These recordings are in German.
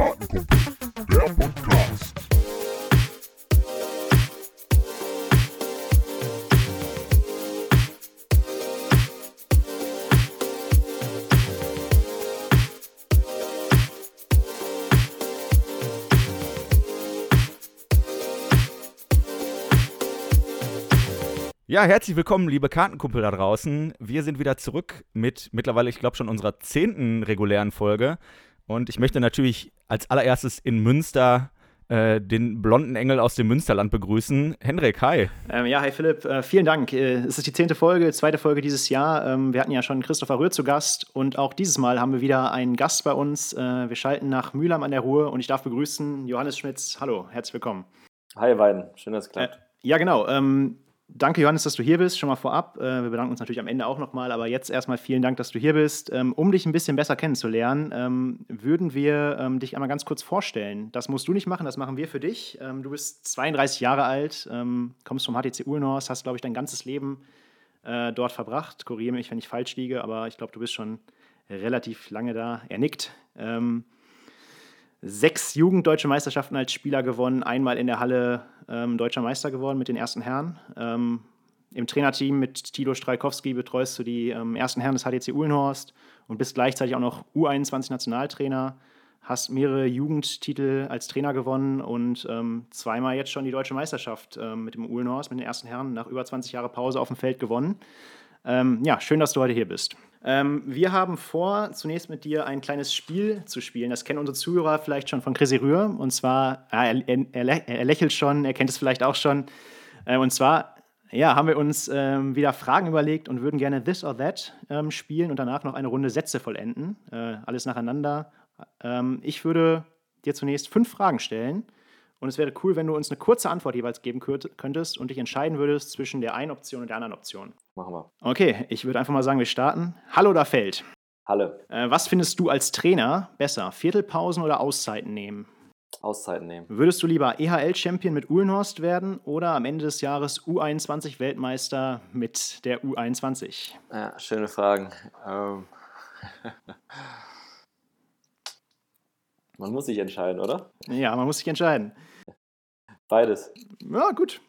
Kartenkumpel, der Podcast. Ja, herzlich willkommen, liebe Kartenkumpel da draußen. Wir sind wieder zurück mit mittlerweile, ich glaube, schon unserer zehnten regulären Folge. Und ich möchte natürlich als allererstes in Münster äh, den blonden Engel aus dem Münsterland begrüßen. Henrik, hi. Ähm, ja, hi Philipp, äh, vielen Dank. Äh, es ist die zehnte Folge, zweite Folge dieses Jahr. Ähm, wir hatten ja schon Christopher Röhr zu Gast und auch dieses Mal haben wir wieder einen Gast bei uns. Äh, wir schalten nach Mühlheim an der Ruhr und ich darf begrüßen Johannes Schmitz. Hallo, herzlich willkommen. Hi, beiden. Schön, dass es klappt. Äh, ja, genau. Ähm, Danke, Johannes, dass du hier bist. Schon mal vorab. Äh, wir bedanken uns natürlich am Ende auch nochmal. Aber jetzt erstmal vielen Dank, dass du hier bist. Ähm, um dich ein bisschen besser kennenzulernen, ähm, würden wir ähm, dich einmal ganz kurz vorstellen. Das musst du nicht machen, das machen wir für dich. Du bist 32 Jahre alt, kommst vom HTC Ulnorst, hast, glaube ich, dein ganzes Leben äh, dort verbracht. Korrigiere mich, wenn ich falsch liege, aber ich glaube, du bist schon relativ lange da. Er nickt sechs Jugenddeutsche Meisterschaften als Spieler gewonnen, einmal in der Halle ähm, deutscher Meister geworden mit den ersten Herren. Ähm, Im Trainerteam mit Tilo Strajkowski betreust du die ähm, ersten Herren des HDC Uhlenhorst und bist gleichzeitig auch noch U21-Nationaltrainer. Hast mehrere Jugendtitel als Trainer gewonnen und ähm, zweimal jetzt schon die deutsche Meisterschaft ähm, mit dem Uhlenhorst, mit den ersten Herren, nach über 20 Jahren Pause auf dem Feld gewonnen. Ähm, ja, schön, dass du heute hier bist. Ähm, wir haben vor, zunächst mit dir ein kleines Spiel zu spielen. Das kennen unsere Zuhörer vielleicht schon von Chrissy Rühr. Und zwar, äh, er, er, er, lächelt schon, er kennt es vielleicht auch schon. Äh, und zwar ja, haben wir uns ähm, wieder Fragen überlegt und würden gerne This or That ähm, spielen und danach noch eine Runde Sätze vollenden. Äh, alles nacheinander. Ähm, ich würde dir zunächst fünf Fragen stellen und es wäre cool, wenn du uns eine kurze Antwort jeweils geben könntest und dich entscheiden würdest zwischen der einen Option und der anderen Option. Machen wir. Okay, ich würde einfach mal sagen, wir starten. Hallo oder Feld? Hallo. Äh, was findest du als Trainer besser? Viertelpausen oder Auszeiten nehmen? Auszeiten nehmen. Würdest du lieber EHL-Champion mit Uhlenhorst werden oder am Ende des Jahres U21-Weltmeister mit der U21? Ja, schöne Fragen. Ähm. man muss sich entscheiden, oder? Ja, man muss sich entscheiden. Beides. Ja, gut.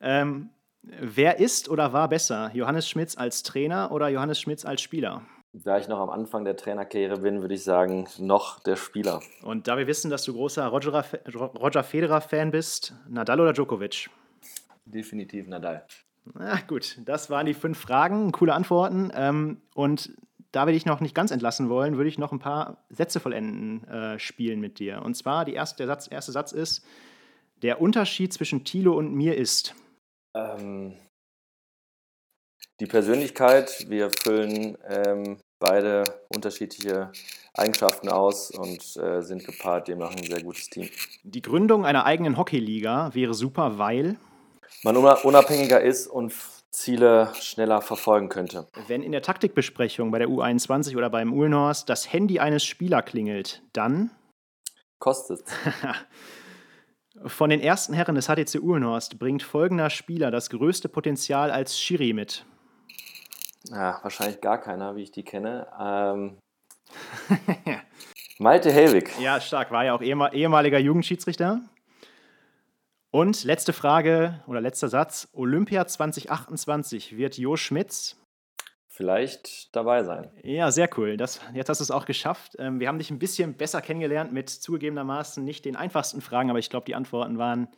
Ähm, wer ist oder war besser? Johannes Schmitz als Trainer oder Johannes Schmitz als Spieler? Da ich noch am Anfang der Trainerkarriere bin, würde ich sagen, noch der Spieler. Und da wir wissen, dass du großer Roger, Roger Federer-Fan bist, Nadal oder Djokovic? Definitiv Nadal. Na gut, das waren die fünf Fragen, coole Antworten. Ähm, und da wir dich noch nicht ganz entlassen wollen, würde ich noch ein paar Sätze vollenden äh, spielen mit dir. Und zwar, die erste, der Satz, erste Satz ist, der Unterschied zwischen Thilo und mir ist? Ähm, die Persönlichkeit. Wir füllen ähm, beide unterschiedliche Eigenschaften aus und äh, sind gepaart demnach ein sehr gutes Team. Die Gründung einer eigenen Hockeyliga wäre super, weil man unabhängiger ist und Ziele schneller verfolgen könnte. Wenn in der Taktikbesprechung bei der U21 oder beim Uhlenhorst das Handy eines Spielers klingelt, dann kostet. Von den ersten Herren des HTC Uhlenhorst bringt folgender Spieler das größte Potenzial als Schiri mit. Ja, wahrscheinlich gar keiner, wie ich die kenne. Ähm, Malte Helwig. Ja, stark. War ja auch ehemaliger Jugendschiedsrichter. Und letzte Frage oder letzter Satz. Olympia 2028 wird Jo Schmitz vielleicht dabei sein. Ja, sehr cool. Das, jetzt hast du es auch geschafft. Ähm, wir haben dich ein bisschen besser kennengelernt mit zugegebenermaßen nicht den einfachsten Fragen, aber ich glaube, die Antworten waren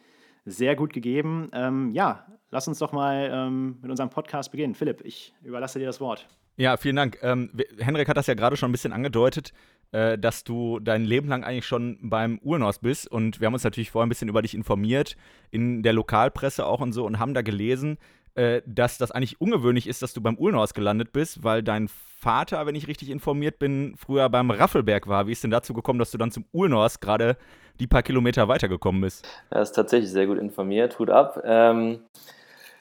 sehr gut gegeben. Ähm, ja, lass uns doch mal ähm, mit unserem Podcast beginnen. Philipp, ich überlasse dir das Wort. Ja, vielen Dank. Ähm, Henrik hat das ja gerade schon ein bisschen angedeutet, äh, dass du dein Leben lang eigentlich schon beim Urnos bist. Und wir haben uns natürlich vorher ein bisschen über dich informiert, in der Lokalpresse auch und so, und haben da gelesen, äh, dass das eigentlich ungewöhnlich ist, dass du beim Ulnhaus gelandet bist, weil dein Vater, wenn ich richtig informiert bin, früher beim Raffelberg war. Wie ist denn dazu gekommen, dass du dann zum Ulnhaus gerade die paar Kilometer weitergekommen bist? Er ist tatsächlich sehr gut informiert. Hut ab. Ähm,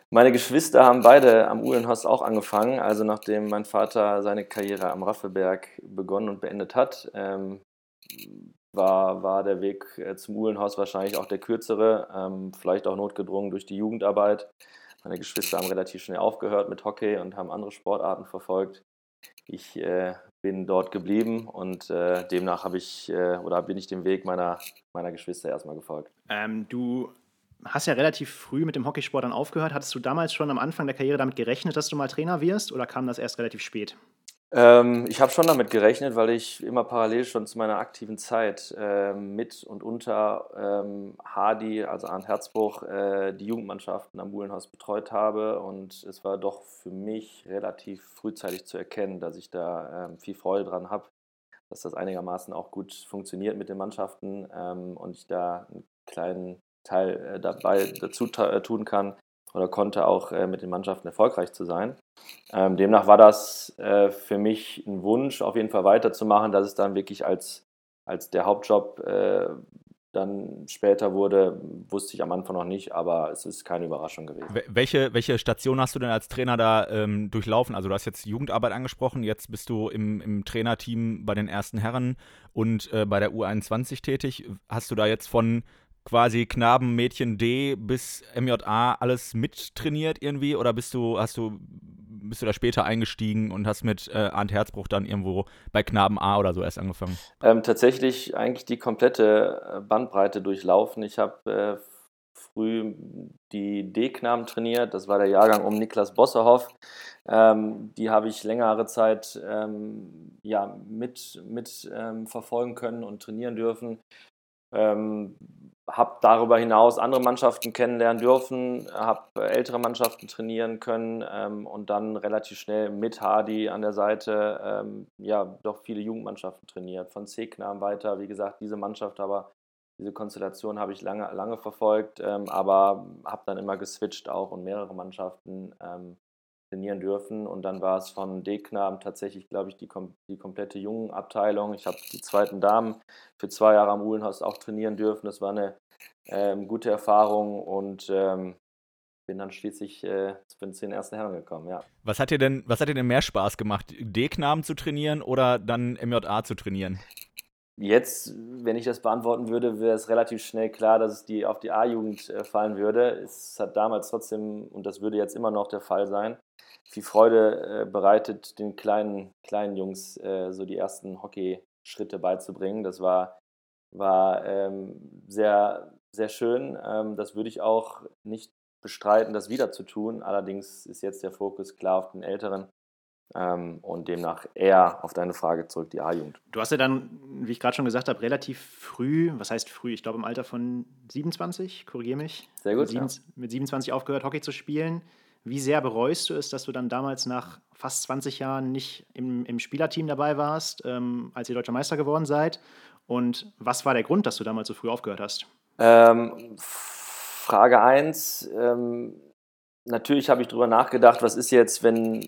meine Geschwister haben beide am Uhlenhorst auch angefangen. Also nachdem mein Vater seine Karriere am Raffelberg begonnen und beendet hat, ähm, war, war der Weg äh, zum Uhlenhaus wahrscheinlich auch der kürzere, ähm, vielleicht auch notgedrungen durch die Jugendarbeit. Meine Geschwister haben relativ schnell aufgehört mit Hockey und haben andere Sportarten verfolgt. ich äh, bin dort geblieben und äh, demnach habe ich äh, oder bin ich dem Weg meiner, meiner Geschwister erstmal gefolgt. Ähm, du hast ja relativ früh mit dem Hockeysport dann aufgehört. Hattest du damals schon am Anfang der Karriere damit gerechnet, dass du mal Trainer wirst oder kam das erst relativ spät? Ähm, ich habe schon damit gerechnet, weil ich immer parallel schon zu meiner aktiven Zeit äh, mit und unter ähm, Hardy, also Arndt Herzbruch, äh, die Jugendmannschaften am Buhlenhaus betreut habe. Und es war doch für mich relativ frühzeitig zu erkennen, dass ich da ähm, viel Freude dran habe, dass das einigermaßen auch gut funktioniert mit den Mannschaften ähm, und ich da einen kleinen Teil äh, dabei dazu äh, tun kann oder konnte auch äh, mit den Mannschaften erfolgreich zu sein. Ähm, demnach war das äh, für mich ein Wunsch, auf jeden Fall weiterzumachen, dass es dann wirklich als, als der Hauptjob äh, dann später wurde, wusste ich am Anfang noch nicht, aber es ist keine Überraschung gewesen. Welche, welche Station hast du denn als Trainer da ähm, durchlaufen? Also du hast jetzt Jugendarbeit angesprochen, jetzt bist du im, im Trainerteam bei den ersten Herren und äh, bei der U21 tätig. Hast du da jetzt von quasi Knaben, Mädchen D bis MJA alles mittrainiert irgendwie oder bist du, hast du, bist du da später eingestiegen und hast mit äh, Arndt Herzbruch dann irgendwo bei Knaben A oder so erst angefangen? Ähm, tatsächlich eigentlich die komplette äh, Bandbreite durchlaufen. Ich habe äh, früh die D-Knaben trainiert, das war der Jahrgang um Niklas Bosserhoff. Ähm, die habe ich längere Zeit ähm, ja, mit, mit ähm, verfolgen können und trainieren dürfen. Habe darüber hinaus andere Mannschaften kennenlernen dürfen, habe ältere Mannschaften trainieren können ähm, und dann relativ schnell mit Hardy an der Seite ähm, ja doch viele Jugendmannschaften trainiert. Von Segnam weiter, wie gesagt, diese Mannschaft, aber diese Konstellation habe ich lange, lange verfolgt, ähm, aber habe dann immer geswitcht auch und mehrere Mannschaften ähm, trainieren dürfen. Und dann war es von D-Knaben tatsächlich, glaube ich, die, die komplette jungen Abteilung. Ich habe die zweiten Damen für zwei Jahre am Uhlenhaus auch trainieren dürfen. Das war eine ähm, gute Erfahrung und ähm, bin dann schließlich äh, zu den ersten Herren gekommen, ja. Was hat dir denn, was hat dir denn mehr Spaß gemacht, D-Knaben zu trainieren oder dann MJA zu trainieren? Jetzt, wenn ich das beantworten würde, wäre es relativ schnell klar, dass es die, auf die A-Jugend äh, fallen würde. Es hat damals trotzdem, und das würde jetzt immer noch der Fall sein, viel Freude äh, bereitet, den kleinen, kleinen Jungs äh, so die ersten Hockey-Schritte beizubringen. Das war, war ähm, sehr, sehr schön. Ähm, das würde ich auch nicht bestreiten, das wieder zu tun. Allerdings ist jetzt der Fokus klar auf den Älteren. Ähm, und demnach eher auf deine Frage zurück, die A-Jugend. Du hast ja dann, wie ich gerade schon gesagt habe, relativ früh, was heißt früh, ich glaube im Alter von 27, korrigiere mich. Sehr gut. Mit, ja. mit 27 aufgehört, Hockey zu spielen. Wie sehr bereust du es, dass du dann damals nach fast 20 Jahren nicht im, im Spielerteam dabei warst, ähm, als ihr deutscher Meister geworden seid? Und was war der Grund, dass du damals so früh aufgehört hast? Ähm, Frage 1. Ähm, natürlich habe ich darüber nachgedacht, was ist jetzt, wenn,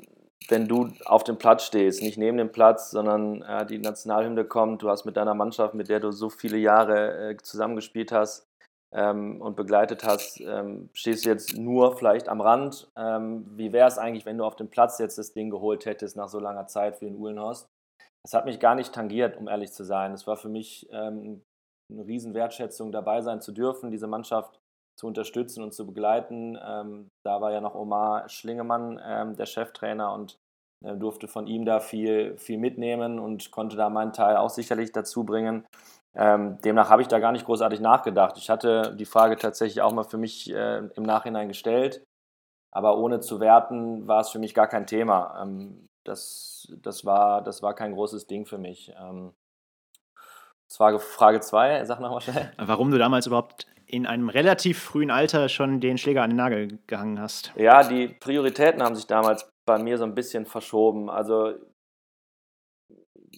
wenn du auf dem Platz stehst, nicht neben dem Platz, sondern äh, die Nationalhymne kommt, du hast mit deiner Mannschaft, mit der du so viele Jahre äh, zusammengespielt hast, ähm, und begleitet hast, ähm, stehst du jetzt nur vielleicht am Rand. Ähm, wie wäre es eigentlich, wenn du auf dem Platz jetzt das Ding geholt hättest nach so langer Zeit für den Uhlenhorst? Das hat mich gar nicht tangiert, um ehrlich zu sein. Es war für mich ähm, eine Riesenwertschätzung, dabei sein zu dürfen, diese Mannschaft zu unterstützen und zu begleiten. Ähm, da war ja noch Omar Schlingemann ähm, der Cheftrainer und äh, durfte von ihm da viel, viel mitnehmen und konnte da meinen Teil auch sicherlich dazu bringen. Ähm, demnach habe ich da gar nicht großartig nachgedacht. Ich hatte die Frage tatsächlich auch mal für mich äh, im Nachhinein gestellt, aber ohne zu werten war es für mich gar kein Thema. Ähm, das, das, war, das war kein großes Ding für mich. Ähm, Frage 2, sag nochmal schnell. Warum du damals überhaupt in einem relativ frühen Alter schon den Schläger an den Nagel gehangen hast. Ja, die Prioritäten haben sich damals bei mir so ein bisschen verschoben. Also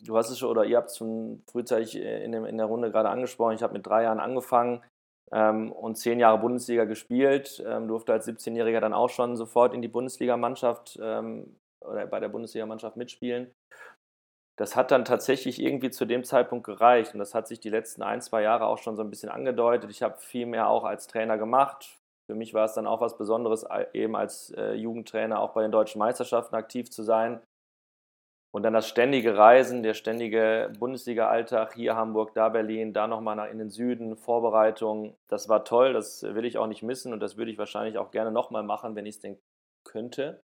du hast es schon, oder ihr habt es schon frühzeitig in, dem, in der Runde gerade angesprochen. Ich habe mit drei Jahren angefangen ähm, und zehn Jahre Bundesliga gespielt. Ähm, durfte als 17-Jähriger dann auch schon sofort in die Bundesligamannschaft ähm, oder bei der Bundesligamannschaft mitspielen. Das hat dann tatsächlich irgendwie zu dem Zeitpunkt gereicht und das hat sich die letzten ein, zwei Jahre auch schon so ein bisschen angedeutet. Ich habe viel mehr auch als Trainer gemacht. Für mich war es dann auch was Besonderes, eben als äh, Jugendtrainer auch bei den deutschen Meisterschaften aktiv zu sein und dann das ständige Reisen, der ständige Bundesliga-Alltag, hier Hamburg, da Berlin, da nochmal in den Süden, Vorbereitung, das war toll, das will ich auch nicht missen und das würde ich wahrscheinlich auch gerne nochmal machen, wenn ich es denn könnte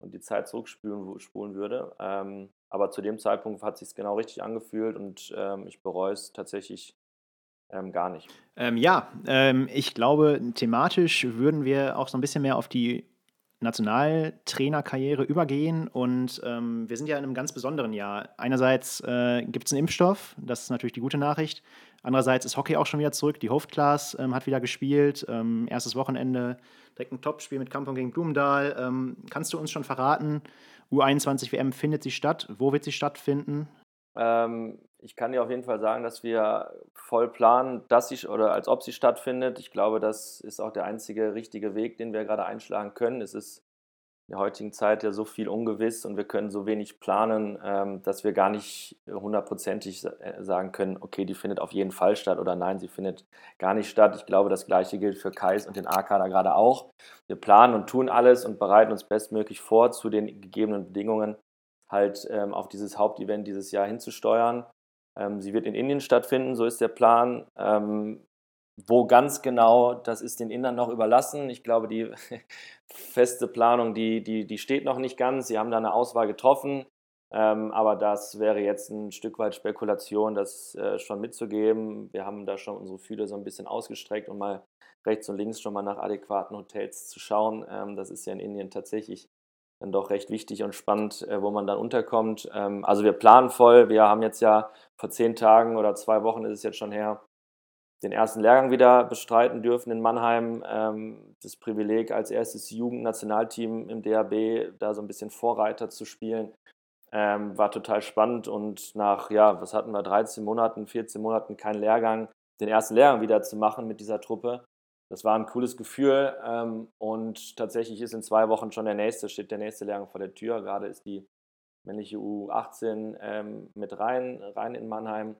und die Zeit zurückspulen spulen würde. Ähm, aber zu dem Zeitpunkt hat es sich genau richtig angefühlt und ähm, ich bereue es tatsächlich ähm, gar nicht. Ähm, ja, ähm, ich glaube, thematisch würden wir auch so ein bisschen mehr auf die Nationaltrainerkarriere übergehen und ähm, wir sind ja in einem ganz besonderen Jahr. Einerseits äh, gibt es einen Impfstoff, das ist natürlich die gute Nachricht. Andererseits ist Hockey auch schon wieder zurück. Die Hofclass ähm, hat wieder gespielt. Erstes Wochenende, direkt ein Topspiel mit Kampung gegen Blumendahl. Ähm, kannst du uns schon verraten, U21 WM findet sie statt? Wo wird sie stattfinden? Ähm, ich kann dir auf jeden Fall sagen, dass wir voll planen, dass sie oder als ob sie stattfindet. Ich glaube, das ist auch der einzige richtige Weg, den wir gerade einschlagen können. Es ist der heutigen Zeit ja so viel ungewiss und wir können so wenig planen, ähm, dass wir gar nicht hundertprozentig äh, sagen können, okay, die findet auf jeden Fall statt oder nein, sie findet gar nicht statt. Ich glaube, das gleiche gilt für Kais und den A-Kader gerade auch. Wir planen und tun alles und bereiten uns bestmöglich vor zu den gegebenen Bedingungen halt ähm, auf dieses Hauptevent dieses Jahr hinzusteuern. Ähm, sie wird in Indien stattfinden, so ist der Plan. Wo ganz genau, das ist den Indern noch überlassen. Ich glaube, die feste Planung, die, die, die steht noch nicht ganz. Sie haben da eine Auswahl getroffen, ähm, aber das wäre jetzt ein Stück weit Spekulation, das äh, schon mitzugeben. Wir haben da schon unsere Fühler so ein bisschen ausgestreckt und mal rechts und links schon mal nach adäquaten Hotels zu schauen. Ähm, das ist ja in Indien tatsächlich dann doch recht wichtig und spannend, äh, wo man dann unterkommt. Ähm, also wir planen voll. Wir haben jetzt ja vor zehn Tagen oder zwei Wochen ist es jetzt schon her, den ersten Lehrgang wieder bestreiten dürfen in Mannheim. Ähm, das Privileg als erstes Jugendnationalteam im DHB da so ein bisschen Vorreiter zu spielen, ähm, war total spannend und nach, ja, was hatten wir, 13 Monaten, 14 Monaten kein Lehrgang, den ersten Lehrgang wieder zu machen mit dieser Truppe das war ein cooles Gefühl ähm, und tatsächlich ist in zwei Wochen schon der nächste, steht der nächste Lehrgang vor der Tür. Gerade ist die männliche U18 ähm, mit rein, rein in Mannheim.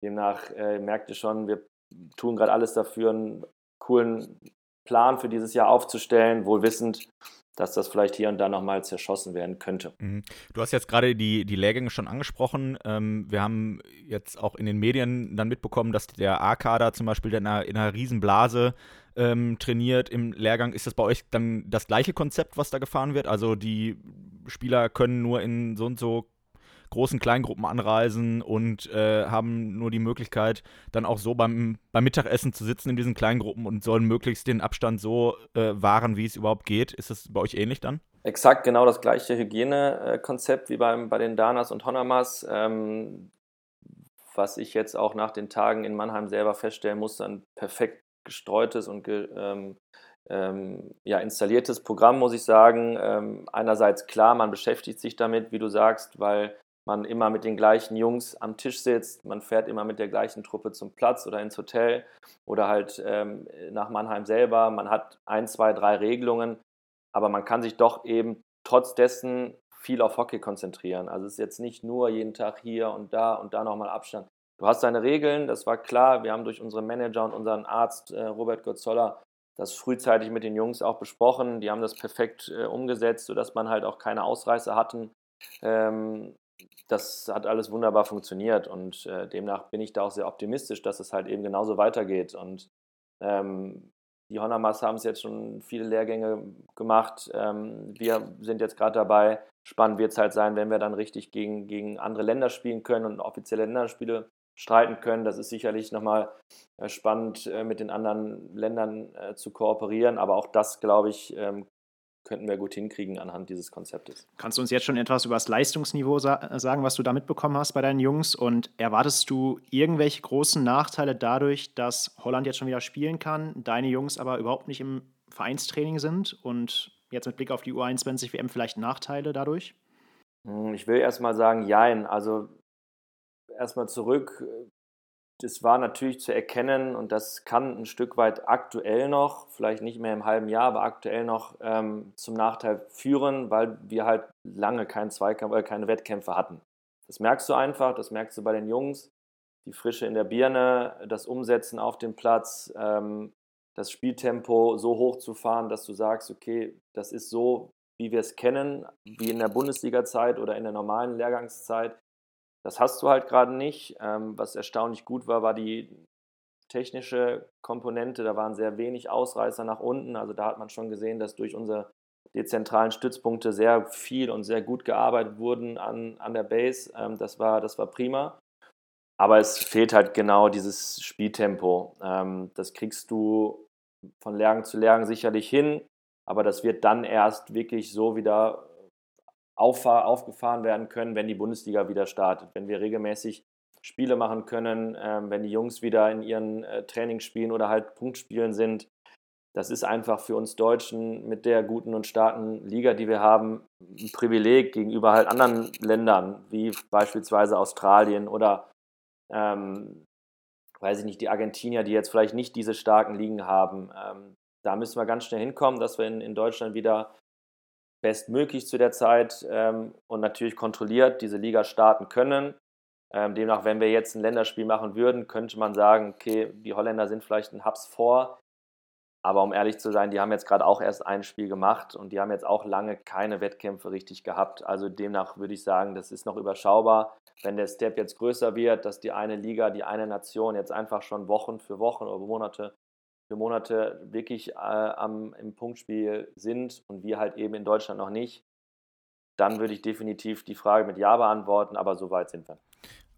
Demnach äh, merkt ihr schon, wir tun gerade alles dafür, einen coolen Plan für dieses Jahr aufzustellen, wohl wissend, dass das vielleicht hier und da nochmal zerschossen werden könnte. Mhm. Du hast jetzt gerade die, die Lehrgänge schon angesprochen. Ähm, wir haben jetzt auch in den Medien dann mitbekommen, dass der A-Kader zum Beispiel in einer, in einer Riesenblase ähm, trainiert im Lehrgang. Ist das bei euch dann das gleiche Konzept, was da gefahren wird? Also die Spieler können nur in so und so großen Kleingruppen anreisen und äh, haben nur die Möglichkeit, dann auch so beim, beim Mittagessen zu sitzen in diesen Kleingruppen und sollen möglichst den Abstand so äh, wahren, wie es überhaupt geht. Ist das bei euch ähnlich dann? Exakt genau das gleiche Hygienekonzept wie beim, bei den Danas und Honamas. Ähm, was ich jetzt auch nach den Tagen in Mannheim selber feststellen musste, ein perfekt gestreutes und ge, ähm, ähm, ja, installiertes Programm, muss ich sagen. Ähm, einerseits klar, man beschäftigt sich damit, wie du sagst, weil man immer mit den gleichen Jungs am Tisch sitzt, man fährt immer mit der gleichen Truppe zum Platz oder ins Hotel oder halt ähm, nach Mannheim selber. Man hat ein, zwei, drei Regelungen, aber man kann sich doch eben trotz dessen viel auf Hockey konzentrieren. Also es ist jetzt nicht nur jeden Tag hier und da und da nochmal Abstand. Du hast deine Regeln, das war klar. Wir haben durch unsere Manager und unseren Arzt äh, Robert Gotzoller das frühzeitig mit den Jungs auch besprochen. Die haben das perfekt äh, umgesetzt, sodass man halt auch keine Ausreißer hatten. Ähm, das hat alles wunderbar funktioniert und äh, demnach bin ich da auch sehr optimistisch, dass es halt eben genauso weitergeht. Und ähm, die Honamas haben es jetzt schon viele Lehrgänge gemacht. Ähm, wir sind jetzt gerade dabei. Spannend wird es halt sein, wenn wir dann richtig gegen, gegen andere Länder spielen können und offizielle Länderspiele streiten können. Das ist sicherlich nochmal äh, spannend, äh, mit den anderen Ländern äh, zu kooperieren. Aber auch das, glaube ich, ähm, könnten wir gut hinkriegen anhand dieses Konzeptes. Kannst du uns jetzt schon etwas über das Leistungsniveau sa sagen, was du da mitbekommen hast bei deinen Jungs? Und erwartest du irgendwelche großen Nachteile dadurch, dass Holland jetzt schon wieder spielen kann, deine Jungs aber überhaupt nicht im Vereinstraining sind? Und jetzt mit Blick auf die U21 WM vielleicht Nachteile dadurch? Hm, ich will erstmal sagen, jein. Also erstmal zurück das war natürlich zu erkennen und das kann ein Stück weit aktuell noch, vielleicht nicht mehr im halben Jahr, aber aktuell noch ähm, zum Nachteil führen, weil wir halt lange keinen Zweikampf oder keine Wettkämpfe hatten. Das merkst du einfach, das merkst du bei den Jungs, die Frische in der Birne, das Umsetzen auf dem Platz, ähm, das Spieltempo so hoch zu fahren, dass du sagst, okay, das ist so, wie wir es kennen, wie in der Bundesliga-Zeit oder in der normalen Lehrgangszeit. Das hast du halt gerade nicht. Ähm, was erstaunlich gut war, war die technische Komponente. Da waren sehr wenig Ausreißer nach unten. Also da hat man schon gesehen, dass durch unser dezentralen Stützpunkte sehr viel und sehr gut gearbeitet wurden an, an der Base. Ähm, das, war, das war prima. Aber es fehlt halt genau dieses Spieltempo. Ähm, das kriegst du von Lehrgang zu Lehrgang sicherlich hin, aber das wird dann erst wirklich so wieder aufgefahren werden können, wenn die Bundesliga wieder startet. Wenn wir regelmäßig Spiele machen können, ähm, wenn die Jungs wieder in ihren äh, Trainingsspielen oder halt Punktspielen sind. Das ist einfach für uns Deutschen mit der guten und starken Liga, die wir haben, ein Privileg gegenüber halt anderen Ländern, wie beispielsweise Australien oder ähm, weiß ich nicht, die Argentinier, die jetzt vielleicht nicht diese starken Ligen haben. Ähm, da müssen wir ganz schnell hinkommen, dass wir in, in Deutschland wieder bestmöglich zu der Zeit ähm, und natürlich kontrolliert diese Liga starten können. Ähm, demnach, wenn wir jetzt ein Länderspiel machen würden, könnte man sagen, okay, die Holländer sind vielleicht ein Hubs vor. Aber um ehrlich zu sein, die haben jetzt gerade auch erst ein Spiel gemacht und die haben jetzt auch lange keine Wettkämpfe richtig gehabt. Also demnach würde ich sagen, das ist noch überschaubar. Wenn der Step jetzt größer wird, dass die eine Liga, die eine Nation jetzt einfach schon Wochen für Wochen oder Monate für Monate wirklich äh, am, im Punktspiel sind und wir halt eben in Deutschland noch nicht, dann würde ich definitiv die Frage mit Ja beantworten, aber so weit sind wir.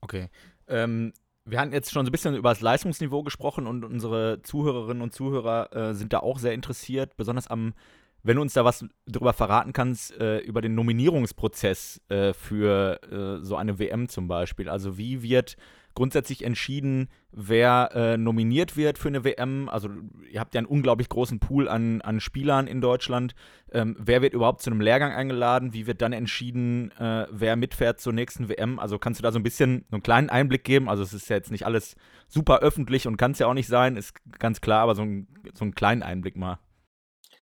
Okay. Ähm, wir hatten jetzt schon so ein bisschen über das Leistungsniveau gesprochen und unsere Zuhörerinnen und Zuhörer äh, sind da auch sehr interessiert, besonders am, wenn du uns da was darüber verraten kannst, äh, über den Nominierungsprozess äh, für äh, so eine WM zum Beispiel. Also wie wird grundsätzlich entschieden, wer äh, nominiert wird für eine WM. Also ihr habt ja einen unglaublich großen Pool an, an Spielern in Deutschland. Ähm, wer wird überhaupt zu einem Lehrgang eingeladen? Wie wird dann entschieden, äh, wer mitfährt zur nächsten WM? Also kannst du da so ein bisschen so einen kleinen Einblick geben? Also es ist ja jetzt nicht alles super öffentlich und kann es ja auch nicht sein, ist ganz klar, aber so, ein, so einen kleinen Einblick mal.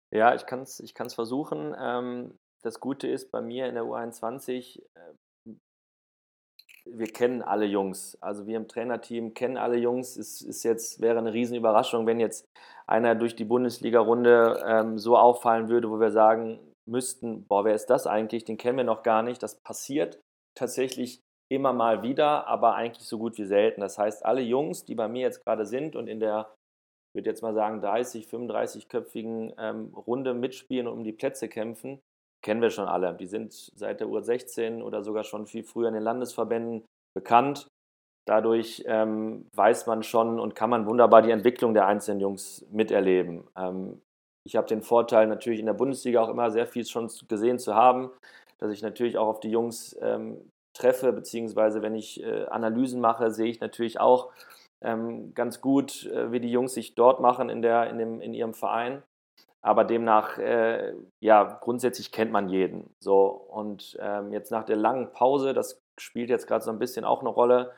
Ja, ich kann es ich kann's versuchen. Ähm, das Gute ist, bei mir in der U21 wir kennen alle Jungs. Also wir im Trainerteam kennen alle Jungs. Es ist jetzt, wäre eine Riesenüberraschung, wenn jetzt einer durch die Bundesliga-Runde ähm, so auffallen würde, wo wir sagen müssten, boah, wer ist das eigentlich? Den kennen wir noch gar nicht. Das passiert tatsächlich immer mal wieder, aber eigentlich so gut wie selten. Das heißt, alle Jungs, die bei mir jetzt gerade sind und in der, ich würde jetzt mal sagen, 30, 35-köpfigen ähm, Runde mitspielen und um die Plätze kämpfen, kennen wir schon alle. Die sind seit der U16 oder sogar schon viel früher in den Landesverbänden bekannt. Dadurch ähm, weiß man schon und kann man wunderbar die Entwicklung der einzelnen Jungs miterleben. Ähm, ich habe den Vorteil, natürlich in der Bundesliga auch immer sehr viel schon gesehen zu haben, dass ich natürlich auch auf die Jungs ähm, treffe, beziehungsweise wenn ich äh, Analysen mache, sehe ich natürlich auch ähm, ganz gut, äh, wie die Jungs sich dort machen in, der, in, dem, in ihrem Verein. Aber demnach, äh, ja, grundsätzlich kennt man jeden. So, und ähm, jetzt nach der langen Pause, das spielt jetzt gerade so ein bisschen auch eine Rolle,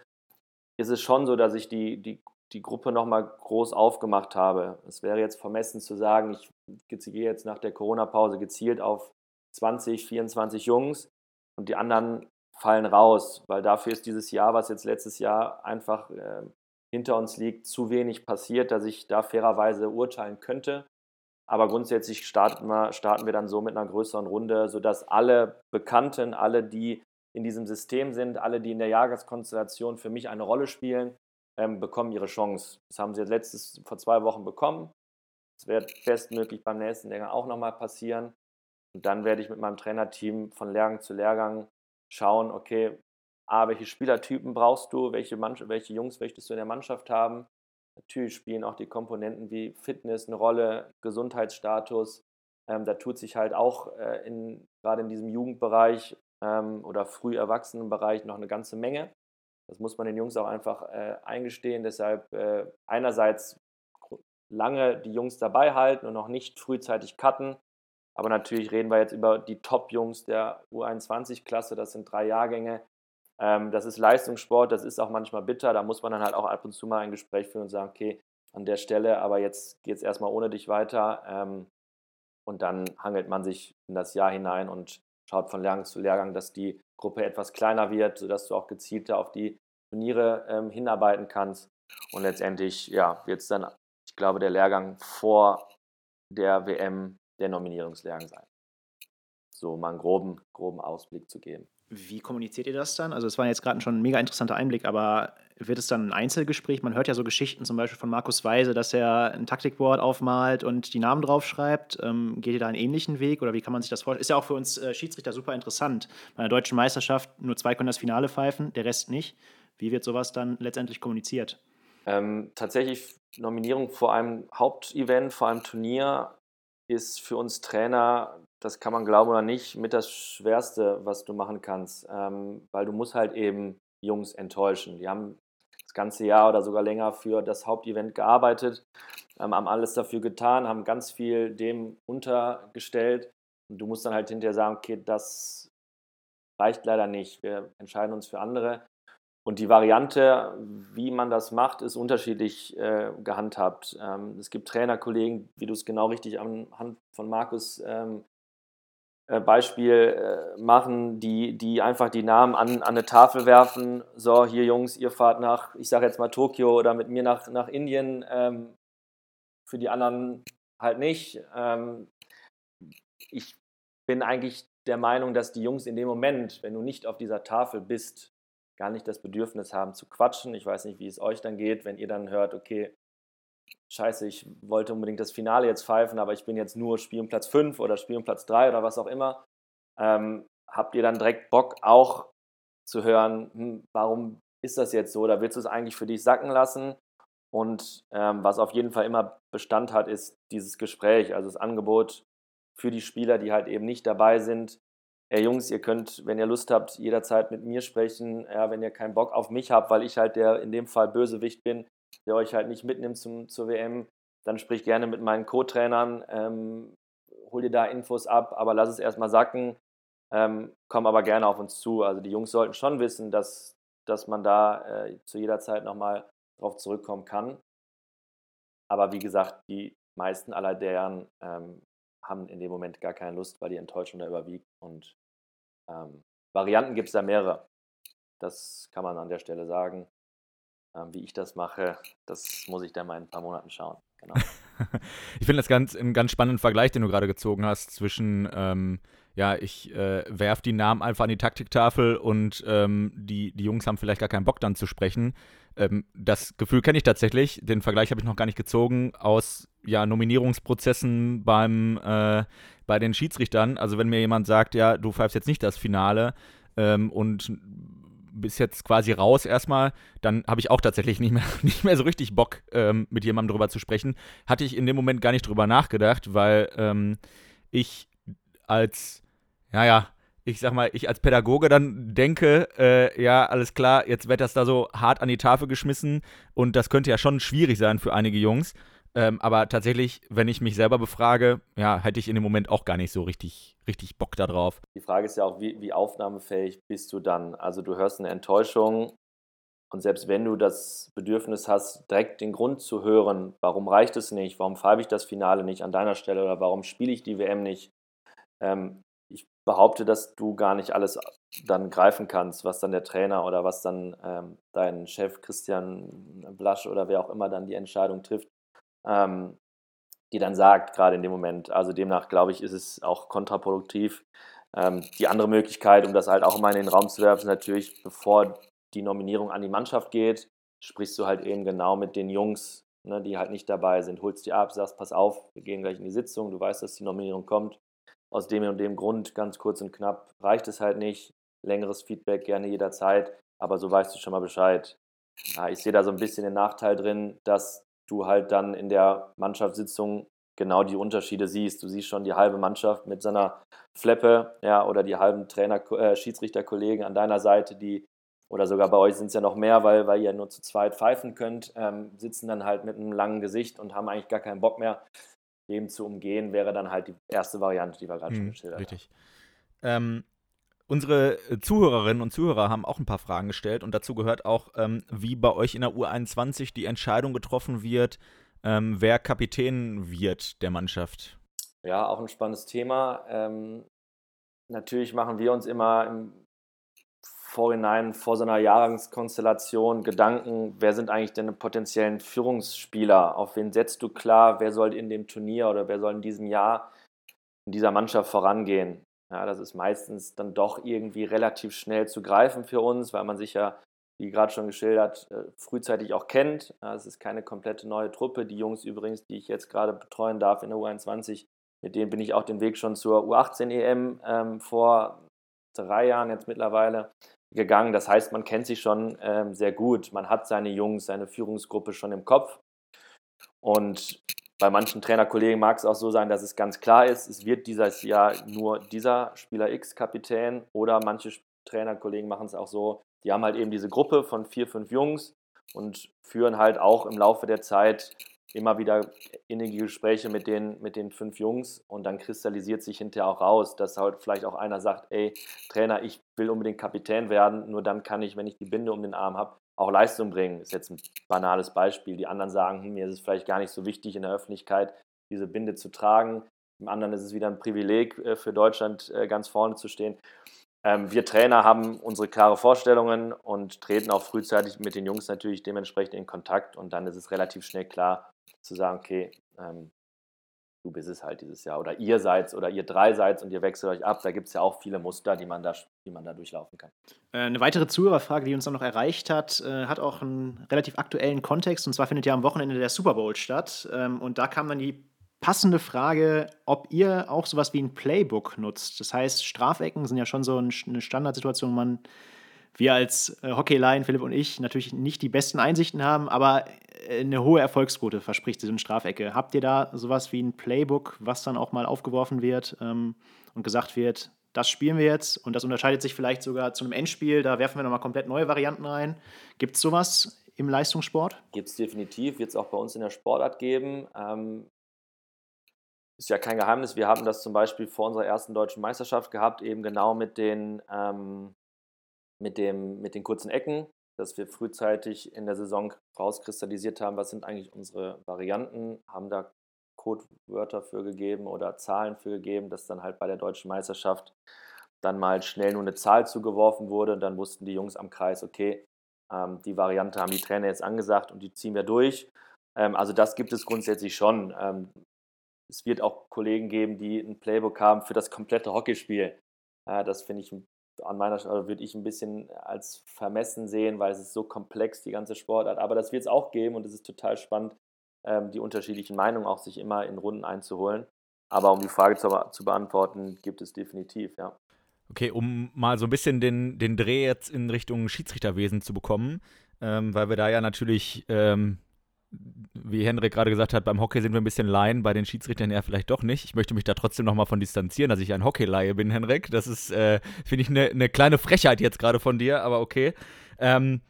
ist es schon so, dass ich die, die, die Gruppe nochmal groß aufgemacht habe. Es wäre jetzt vermessen zu sagen, ich gehe jetzt nach der Corona-Pause gezielt auf 20, 24 Jungs und die anderen fallen raus, weil dafür ist dieses Jahr, was jetzt letztes Jahr einfach äh, hinter uns liegt, zu wenig passiert, dass ich da fairerweise urteilen könnte. Aber grundsätzlich starten wir, starten wir dann so mit einer größeren Runde, sodass alle Bekannten, alle, die in diesem System sind, alle, die in der Jahreskonstellation für mich eine Rolle spielen, ähm, bekommen ihre Chance. Das haben sie letztes vor zwei Wochen bekommen. Das wird bestmöglich beim nächsten Lehrgang auch nochmal passieren. Und dann werde ich mit meinem Trainerteam von Lehrgang zu Lehrgang schauen, okay, A, welche Spielertypen brauchst du, welche, welche Jungs möchtest du in der Mannschaft haben, Natürlich spielen auch die Komponenten wie Fitness eine Rolle, Gesundheitsstatus. Ähm, da tut sich halt auch äh, in, gerade in diesem Jugendbereich ähm, oder früh Erwachsenenbereich noch eine ganze Menge. Das muss man den Jungs auch einfach äh, eingestehen. Deshalb äh, einerseits lange die Jungs dabei halten und noch nicht frühzeitig cutten. Aber natürlich reden wir jetzt über die Top-Jungs der U21-Klasse. Das sind drei Jahrgänge. Ähm, das ist Leistungssport, das ist auch manchmal bitter. Da muss man dann halt auch ab und zu mal ein Gespräch führen und sagen, okay, an der Stelle, aber jetzt geht es erstmal ohne dich weiter. Ähm, und dann hangelt man sich in das Jahr hinein und schaut von Lehrgang zu Lehrgang, dass die Gruppe etwas kleiner wird, sodass du auch gezielter auf die Turniere ähm, hinarbeiten kannst. Und letztendlich, ja, wird es dann, ich glaube, der Lehrgang vor der WM der Nominierungslehrgang sein. So mal einen groben, groben Ausblick zu geben. Wie kommuniziert ihr das dann? Also, es war jetzt gerade schon ein mega interessanter Einblick, aber wird es dann ein Einzelgespräch? Man hört ja so Geschichten zum Beispiel von Markus Weise, dass er ein Taktikboard aufmalt und die Namen draufschreibt. Ähm, geht ihr da einen ähnlichen Weg oder wie kann man sich das vorstellen? Ist ja auch für uns äh, Schiedsrichter super interessant. Bei einer deutschen Meisterschaft nur zwei können das Finale pfeifen, der Rest nicht. Wie wird sowas dann letztendlich kommuniziert? Ähm, tatsächlich Nominierung vor einem Hauptevent, vor einem Turnier ist für uns Trainer, das kann man glauben oder nicht, mit das Schwerste, was du machen kannst, ähm, weil du musst halt eben Jungs enttäuschen. Die haben das ganze Jahr oder sogar länger für das Hauptevent gearbeitet, ähm, haben alles dafür getan, haben ganz viel dem untergestellt und du musst dann halt hinterher sagen, okay, das reicht leider nicht, wir entscheiden uns für andere. Und die Variante, wie man das macht, ist unterschiedlich äh, gehandhabt. Ähm, es gibt Trainerkollegen, wie du es genau richtig anhand von Markus ähm, äh, Beispiel äh, machen, die, die einfach die Namen an, an eine Tafel werfen. So, hier Jungs, ihr fahrt nach, ich sage jetzt mal Tokio oder mit mir nach, nach Indien. Ähm, für die anderen halt nicht. Ähm, ich bin eigentlich der Meinung, dass die Jungs in dem Moment, wenn du nicht auf dieser Tafel bist, gar nicht das Bedürfnis haben zu quatschen. Ich weiß nicht, wie es euch dann geht, wenn ihr dann hört, okay, scheiße, ich wollte unbedingt das Finale jetzt pfeifen, aber ich bin jetzt nur Spiel um Platz 5 oder Spiel um Platz 3 oder was auch immer. Ähm, habt ihr dann direkt Bock auch zu hören, hm, warum ist das jetzt so? Oder willst du es eigentlich für dich sacken lassen? Und ähm, was auf jeden Fall immer Bestand hat, ist dieses Gespräch, also das Angebot für die Spieler, die halt eben nicht dabei sind, ey Jungs, ihr könnt, wenn ihr Lust habt, jederzeit mit mir sprechen, ja, wenn ihr keinen Bock auf mich habt, weil ich halt der in dem Fall Bösewicht bin, der euch halt nicht mitnimmt zum, zur WM, dann sprich gerne mit meinen Co-Trainern, ähm, hol dir da Infos ab, aber lass es erstmal sacken, ähm, komm aber gerne auf uns zu. Also die Jungs sollten schon wissen, dass, dass man da äh, zu jeder Zeit nochmal drauf zurückkommen kann. Aber wie gesagt, die meisten aller deren ähm, haben in dem Moment gar keine Lust, weil die Enttäuschung da überwiegt. Und ähm, Varianten gibt es da mehrere. Das kann man an der Stelle sagen. Ähm, wie ich das mache, das muss ich dann mal in ein paar Monaten schauen. Genau. ich finde das ganz, einen ganz spannenden Vergleich, den du gerade gezogen hast, zwischen, ähm, ja, ich äh, werfe die Namen einfach an die Taktiktafel und ähm, die, die Jungs haben vielleicht gar keinen Bock dann zu sprechen. Ähm, das Gefühl kenne ich tatsächlich, den Vergleich habe ich noch gar nicht gezogen, aus ja, Nominierungsprozessen beim, äh, bei den Schiedsrichtern. Also wenn mir jemand sagt, ja, du pfeifst jetzt nicht das Finale ähm, und bist jetzt quasi raus erstmal, dann habe ich auch tatsächlich nicht mehr, nicht mehr so richtig Bock, ähm, mit jemandem drüber zu sprechen. Hatte ich in dem Moment gar nicht drüber nachgedacht, weil ähm, ich als, ja, ja, ich sag mal, ich als Pädagoge dann denke, äh, ja, alles klar, jetzt wird das da so hart an die Tafel geschmissen und das könnte ja schon schwierig sein für einige Jungs. Ähm, aber tatsächlich, wenn ich mich selber befrage, ja, hätte ich in dem Moment auch gar nicht so richtig, richtig Bock darauf. Die Frage ist ja auch, wie, wie aufnahmefähig bist du dann? Also du hörst eine Enttäuschung und selbst wenn du das Bedürfnis hast, direkt den Grund zu hören, warum reicht es nicht, warum pfeife ich das Finale nicht an deiner Stelle oder warum spiele ich die WM nicht, ähm, ich behaupte, dass du gar nicht alles dann greifen kannst, was dann der Trainer oder was dann ähm, dein Chef Christian Blasch oder wer auch immer dann die Entscheidung trifft, ähm, die dann sagt, gerade in dem Moment. Also demnach glaube ich, ist es auch kontraproduktiv. Ähm, die andere Möglichkeit, um das halt auch mal in den Raum zu werfen, ist natürlich, bevor die Nominierung an die Mannschaft geht, sprichst du halt eben genau mit den Jungs, ne, die halt nicht dabei sind, holst die ab, sagst, pass auf, wir gehen gleich in die Sitzung, du weißt, dass die Nominierung kommt. Aus dem und dem Grund, ganz kurz und knapp, reicht es halt nicht. Längeres Feedback gerne jederzeit, aber so weißt du schon mal Bescheid. Ja, ich sehe da so ein bisschen den Nachteil drin, dass du halt dann in der Mannschaftssitzung genau die Unterschiede siehst. Du siehst schon die halbe Mannschaft mit seiner Fleppe, ja, oder die halben Trainer, äh, Schiedsrichterkollegen an deiner Seite, die, oder sogar bei euch sind es ja noch mehr, weil, weil ihr nur zu zweit pfeifen könnt, ähm, sitzen dann halt mit einem langen Gesicht und haben eigentlich gar keinen Bock mehr. Dem zu umgehen, wäre dann halt die erste Variante, die wir gerade hm, schon geschildert richtig. haben. Richtig. Ähm, Unsere äh, Zuhörerinnen und Zuhörer haben auch ein paar Fragen gestellt und dazu gehört auch, ähm, wie bei euch in der U21 die Entscheidung getroffen wird, ähm, wer Kapitän wird der Mannschaft. Ja, auch ein spannendes Thema. Ähm, natürlich machen wir uns immer im Vorhinein vor so einer Jahreskonstellation Gedanken, wer sind eigentlich deine potenziellen Führungsspieler? Auf wen setzt du klar? Wer soll in dem Turnier oder wer soll in diesem Jahr in dieser Mannschaft vorangehen? Ja, das ist meistens dann doch irgendwie relativ schnell zu greifen für uns, weil man sich ja wie gerade schon geschildert, äh, frühzeitig auch kennt. Es ist keine komplette neue Truppe. Die Jungs übrigens, die ich jetzt gerade betreuen darf in der U21, mit denen bin ich auch den Weg schon zur U18-EM e ähm, vor drei Jahren jetzt mittlerweile gegangen. Das heißt, man kennt sich schon ähm, sehr gut. Man hat seine Jungs, seine Führungsgruppe schon im Kopf. Und bei manchen Trainerkollegen mag es auch so sein, dass es ganz klar ist, es wird dieses Jahr nur dieser Spieler X Kapitän. Oder manche Trainerkollegen machen es auch so, die haben halt eben diese Gruppe von vier, fünf Jungs und führen halt auch im Laufe der Zeit immer wieder innige Gespräche mit den, mit den fünf Jungs. Und dann kristallisiert sich hinterher auch raus, dass halt vielleicht auch einer sagt, ey, Trainer, ich will unbedingt Kapitän werden, nur dann kann ich, wenn ich die Binde um den Arm habe, auch Leistung bringen. Ist jetzt ein banales Beispiel. Die anderen sagen, hm, mir ist es vielleicht gar nicht so wichtig in der Öffentlichkeit, diese Binde zu tragen. Im anderen ist es wieder ein Privileg äh, für Deutschland, äh, ganz vorne zu stehen. Ähm, wir Trainer haben unsere klare Vorstellungen und treten auch frühzeitig mit den Jungs natürlich dementsprechend in Kontakt und dann ist es relativ schnell klar zu sagen, okay, ähm, du bist es halt dieses Jahr oder ihr seid oder ihr drei seid und ihr wechselt euch ab. Da gibt es ja auch viele Muster, die man da, die man da durchlaufen kann. Äh, eine weitere Zuhörerfrage, die uns dann noch erreicht hat, äh, hat auch einen relativ aktuellen Kontext und zwar findet ja am Wochenende der Super Bowl statt ähm, und da kam dann die passende Frage, ob ihr auch sowas wie ein Playbook nutzt. Das heißt, Strafecken sind ja schon so eine Standardsituation, man wir als äh, Hockeylaien, Philipp und ich, natürlich nicht die besten Einsichten haben, aber äh, eine hohe Erfolgsquote verspricht eine Strafecke. Habt ihr da sowas wie ein Playbook, was dann auch mal aufgeworfen wird ähm, und gesagt wird, das spielen wir jetzt und das unterscheidet sich vielleicht sogar zu einem Endspiel, da werfen wir nochmal komplett neue Varianten rein. Gibt es sowas im Leistungssport? Gibt es definitiv, wird es auch bei uns in der Sportart geben. Ähm, ist ja kein Geheimnis. Wir haben das zum Beispiel vor unserer ersten deutschen Meisterschaft gehabt, eben genau mit den, ähm, mit, dem, mit den kurzen Ecken, dass wir frühzeitig in der Saison rauskristallisiert haben, was sind eigentlich unsere Varianten, haben da Codewörter für gegeben oder Zahlen für gegeben, dass dann halt bei der deutschen Meisterschaft dann mal schnell nur eine Zahl zugeworfen wurde und dann wussten die Jungs am Kreis, okay, ähm, die Variante haben die Trainer jetzt angesagt und die ziehen wir durch. Ähm, also das gibt es grundsätzlich schon. Ähm, es wird auch Kollegen geben, die ein Playbook haben für das komplette Hockeyspiel. Äh, das finde ich an meiner Stelle würde ich ein bisschen als vermessen sehen, weil es ist so komplex, die ganze Sportart. Aber das wird es auch geben und es ist total spannend, ähm, die unterschiedlichen Meinungen auch sich immer in Runden einzuholen. Aber um die Frage zu, zu beantworten, gibt es definitiv, ja. Okay, um mal so ein bisschen den, den Dreh jetzt in Richtung Schiedsrichterwesen zu bekommen, ähm, weil wir da ja natürlich ähm, wie Henrik gerade gesagt hat, beim Hockey sind wir ein bisschen Laien, bei den Schiedsrichtern ja vielleicht doch nicht. Ich möchte mich da trotzdem nochmal von distanzieren, dass ich ein Hockey-Laie bin, Henrik. Das ist, äh, finde ich, eine ne kleine Frechheit jetzt gerade von dir, aber okay. Ähm,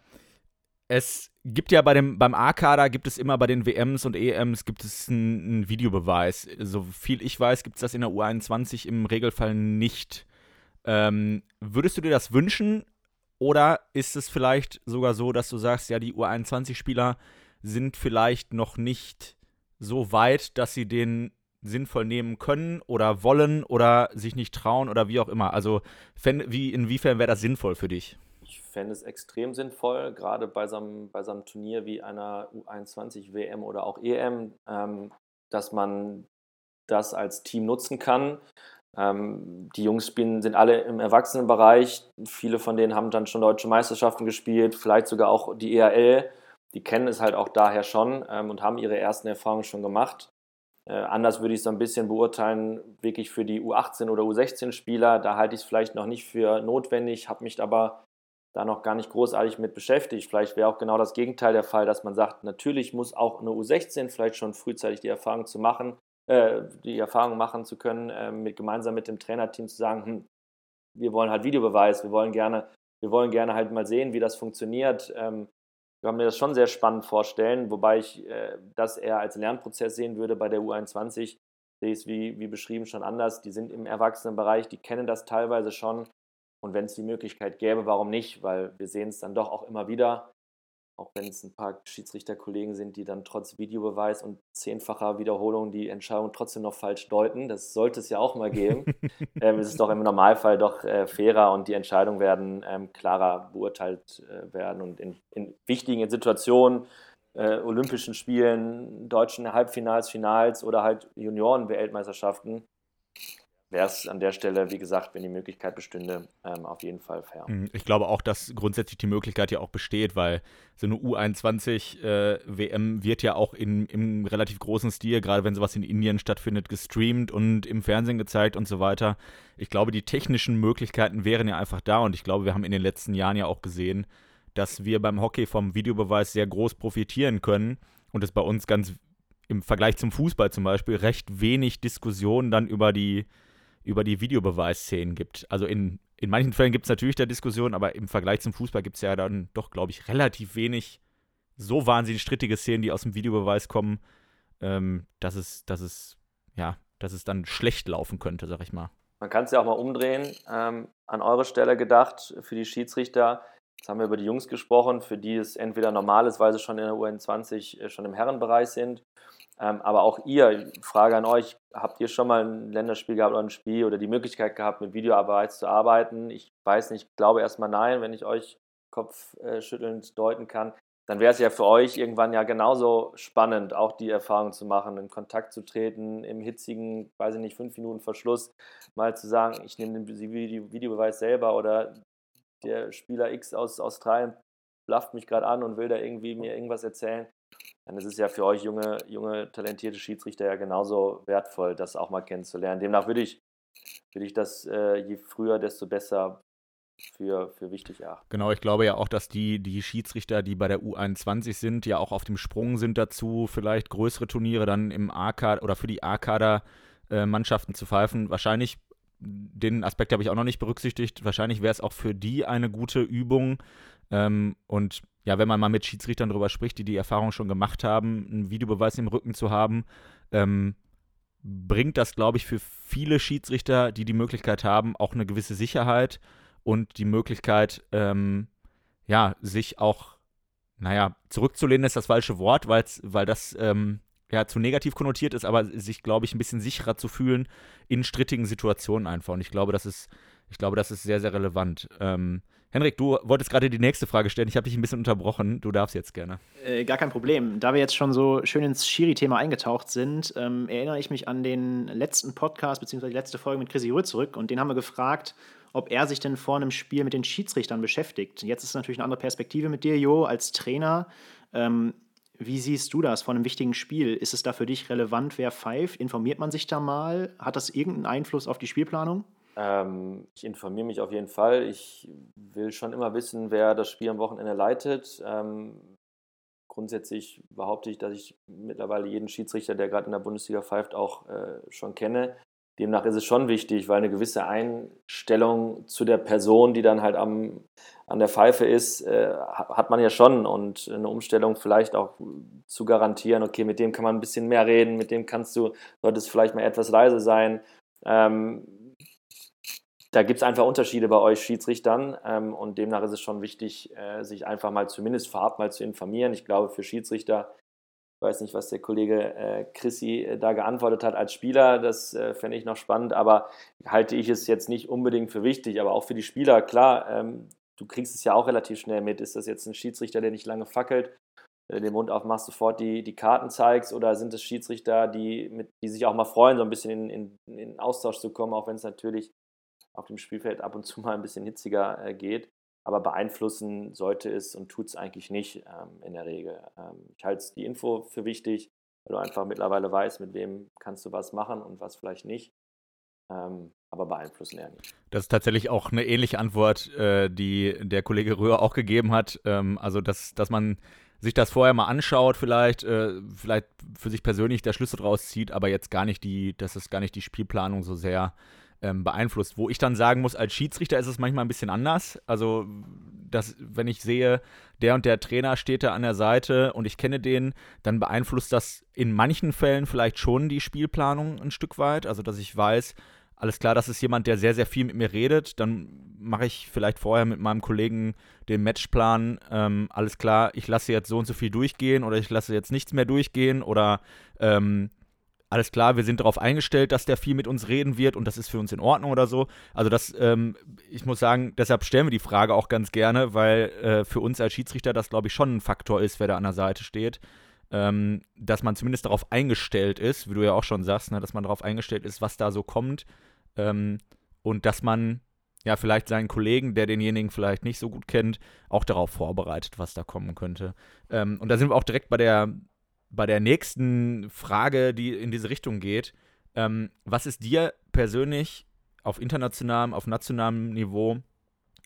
es gibt ja bei dem, beim A-Kader gibt es immer bei den WMs und EMs gibt es einen Videobeweis. So viel ich weiß, gibt es das in der U21 im Regelfall nicht. Ähm, würdest du dir das wünschen? Oder ist es vielleicht sogar so, dass du sagst, ja, die U21-Spieler sind vielleicht noch nicht so weit, dass sie den sinnvoll nehmen können oder wollen oder sich nicht trauen oder wie auch immer. Also wie, inwiefern wäre das sinnvoll für dich? Ich fände es extrem sinnvoll, gerade bei so, einem, bei so einem Turnier wie einer U21 WM oder auch EM, ähm, dass man das als Team nutzen kann. Ähm, die Jungs spielen, sind alle im Erwachsenenbereich. Viele von denen haben dann schon deutsche Meisterschaften gespielt, vielleicht sogar auch die ERL die kennen es halt auch daher schon ähm, und haben ihre ersten Erfahrungen schon gemacht. Äh, anders würde ich es so ein bisschen beurteilen, wirklich für die U18 oder U16-Spieler. Da halte ich es vielleicht noch nicht für notwendig, habe mich aber da noch gar nicht großartig mit beschäftigt. Vielleicht wäre auch genau das Gegenteil der Fall, dass man sagt, natürlich muss auch eine U16 vielleicht schon frühzeitig die Erfahrung zu machen, äh, die Erfahrung machen zu können, äh, mit, gemeinsam mit dem Trainerteam zu sagen, hm, wir wollen halt Videobeweis, wir wollen gerne, wir wollen gerne halt mal sehen, wie das funktioniert. Ähm, kann mir das schon sehr spannend vorstellen, wobei ich äh, das eher als Lernprozess sehen würde bei der U21. Sehe ich es wie, wie beschrieben schon anders. Die sind im Erwachsenenbereich, die kennen das teilweise schon. Und wenn es die Möglichkeit gäbe, warum nicht? Weil wir sehen es dann doch auch immer wieder, auch wenn es ein paar Schiedsrichterkollegen sind, die dann trotz Videobeweis und zehnfacher Wiederholung die Entscheidung trotzdem noch falsch deuten. Das sollte es ja auch mal geben. ähm, es ist doch im Normalfall doch äh, fairer und die Entscheidungen werden ähm, klarer beurteilt äh, werden. Und in, in, wichtigen Situationen, äh, Olympischen Spielen, deutschen Halbfinals, Finals oder halt Junioren-Weltmeisterschaften, wäre es an der Stelle, wie gesagt, wenn die Möglichkeit bestünde, ähm, auf jeden Fall fair. Mhm. Ich glaube auch, dass grundsätzlich die Möglichkeit ja auch besteht, weil so eine U21-WM äh, wird ja auch in, im relativ großen Stil, gerade wenn sowas in Indien stattfindet, gestreamt und im Fernsehen gezeigt und so weiter. Ich glaube, die technischen Möglichkeiten wären ja einfach da und ich glaube, wir haben in den letzten Jahren ja auch gesehen, dass wir beim Hockey vom Videobeweis sehr groß profitieren können und es bei uns ganz im Vergleich zum Fußball zum Beispiel recht wenig Diskussionen dann über die über die Videobeweisszenen gibt. Also in, in manchen Fällen gibt es natürlich da Diskussionen, aber im Vergleich zum Fußball gibt es ja dann doch, glaube ich, relativ wenig so wahnsinnig strittige Szenen, die aus dem Videobeweis kommen, ähm, dass, es, dass, es, ja, dass es dann schlecht laufen könnte, sag ich mal. Man kann es ja auch mal umdrehen. Ähm, an eure Stelle gedacht, für die Schiedsrichter. Jetzt haben wir über die Jungs gesprochen, für die es entweder normal ist, weil sie schon in der UN20 äh, schon im Herrenbereich sind aber auch ihr, Frage an euch, habt ihr schon mal ein Länderspiel gehabt oder ein Spiel oder die Möglichkeit gehabt, mit Videoarbeit zu arbeiten? Ich weiß nicht, ich glaube erstmal nein, wenn ich euch kopfschüttelnd deuten kann. Dann wäre es ja für euch irgendwann ja genauso spannend, auch die Erfahrung zu machen, in Kontakt zu treten, im hitzigen, weiß ich nicht, fünf Minuten Verschluss, mal zu sagen, ich nehme den Videobeweis selber oder der Spieler X aus Australien blafft mich gerade an und will da irgendwie mir irgendwas erzählen dann ist es ja für euch junge, junge, talentierte Schiedsrichter ja genauso wertvoll, das auch mal kennenzulernen. Demnach würde ich, würde ich das äh, je früher, desto besser für, für wichtig erachten. Genau, ich glaube ja auch, dass die, die Schiedsrichter, die bei der U21 sind, ja auch auf dem Sprung sind dazu, vielleicht größere Turniere dann im A-Kader oder für die A-Kader äh, zu pfeifen. Wahrscheinlich, den Aspekt habe ich auch noch nicht berücksichtigt, wahrscheinlich wäre es auch für die eine gute Übung. Ähm, und ja, wenn man mal mit Schiedsrichtern darüber spricht, die die Erfahrung schon gemacht haben, einen Videobeweis im Rücken zu haben, ähm, bringt das, glaube ich, für viele Schiedsrichter, die die Möglichkeit haben, auch eine gewisse Sicherheit und die Möglichkeit, ähm, ja, sich auch, naja, zurückzulehnen ist das falsche Wort, weil das ähm, ja zu negativ konnotiert ist, aber sich, glaube ich, ein bisschen sicherer zu fühlen in strittigen Situationen einfach. Und ich glaube, das ist, ich glaube, das ist sehr, sehr relevant. Ähm, Henrik, du wolltest gerade die nächste Frage stellen. Ich habe dich ein bisschen unterbrochen. Du darfst jetzt gerne. Äh, gar kein Problem. Da wir jetzt schon so schön ins Schiri-Thema eingetaucht sind, ähm, erinnere ich mich an den letzten Podcast bzw. die letzte Folge mit Chrissy Rühr zurück. Und den haben wir gefragt, ob er sich denn vor einem Spiel mit den Schiedsrichtern beschäftigt. Jetzt ist natürlich eine andere Perspektive mit dir, Jo, als Trainer. Ähm, wie siehst du das von einem wichtigen Spiel? Ist es da für dich relevant, wer pfeift? Informiert man sich da mal? Hat das irgendeinen Einfluss auf die Spielplanung? Ähm, ich informiere mich auf jeden Fall. Ich will schon immer wissen, wer das Spiel am Wochenende leitet. Ähm, grundsätzlich behaupte ich, dass ich mittlerweile jeden Schiedsrichter, der gerade in der Bundesliga pfeift, auch äh, schon kenne. Demnach ist es schon wichtig, weil eine gewisse Einstellung zu der Person, die dann halt am, an der Pfeife ist, äh, hat man ja schon. Und eine Umstellung vielleicht auch zu garantieren, okay, mit dem kann man ein bisschen mehr reden, mit dem kannst du, solltest vielleicht mal etwas leise sein. Ähm, da gibt es einfach Unterschiede bei euch Schiedsrichtern ähm, und demnach ist es schon wichtig, äh, sich einfach mal zumindest vorab mal zu informieren. Ich glaube, für Schiedsrichter, ich weiß nicht, was der Kollege äh, Chrissy äh, da geantwortet hat als Spieler, das äh, fände ich noch spannend, aber halte ich es jetzt nicht unbedingt für wichtig. Aber auch für die Spieler, klar, ähm, du kriegst es ja auch relativ schnell mit. Ist das jetzt ein Schiedsrichter, der nicht lange fackelt? den Mund aufmachst, sofort die, die Karten zeigst oder sind es Schiedsrichter, die, mit, die sich auch mal freuen, so ein bisschen in, in, in Austausch zu kommen, auch wenn es natürlich auf dem Spielfeld ab und zu mal ein bisschen hitziger äh, geht. Aber beeinflussen sollte es und tut es eigentlich nicht ähm, in der Regel. Ähm, ich halte die Info für wichtig, weil du einfach mittlerweile weißt, mit wem kannst du was machen und was vielleicht nicht. Ähm, aber beeinflussen eher nicht. Das ist tatsächlich auch eine ähnliche Antwort, äh, die der Kollege Röhr auch gegeben hat. Ähm, also, dass, dass man sich das vorher mal anschaut, vielleicht, äh, vielleicht für sich persönlich der Schlüssel draus zieht, aber jetzt gar nicht die, dass es gar nicht die Spielplanung so sehr ähm, beeinflusst. Wo ich dann sagen muss, als Schiedsrichter ist es manchmal ein bisschen anders. Also, dass, wenn ich sehe, der und der Trainer steht da an der Seite und ich kenne den, dann beeinflusst das in manchen Fällen vielleicht schon die Spielplanung ein Stück weit. Also, dass ich weiß, alles klar, das ist jemand, der sehr, sehr viel mit mir redet. Dann mache ich vielleicht vorher mit meinem Kollegen den Matchplan. Ähm, alles klar, ich lasse jetzt so und so viel durchgehen oder ich lasse jetzt nichts mehr durchgehen oder ähm, alles klar, wir sind darauf eingestellt, dass der viel mit uns reden wird und das ist für uns in Ordnung oder so. Also das, ähm, ich muss sagen, deshalb stellen wir die Frage auch ganz gerne, weil äh, für uns als Schiedsrichter das, glaube ich, schon ein Faktor ist, wer da an der Seite steht. Ähm, dass man zumindest darauf eingestellt ist, wie du ja auch schon sagst, ne, dass man darauf eingestellt ist, was da so kommt. Ähm, und dass man ja vielleicht seinen Kollegen, der denjenigen vielleicht nicht so gut kennt, auch darauf vorbereitet, was da kommen könnte. Ähm, und da sind wir auch direkt bei der, bei der nächsten Frage, die in diese Richtung geht. Ähm, was ist dir persönlich auf internationalem, auf nationalem Niveau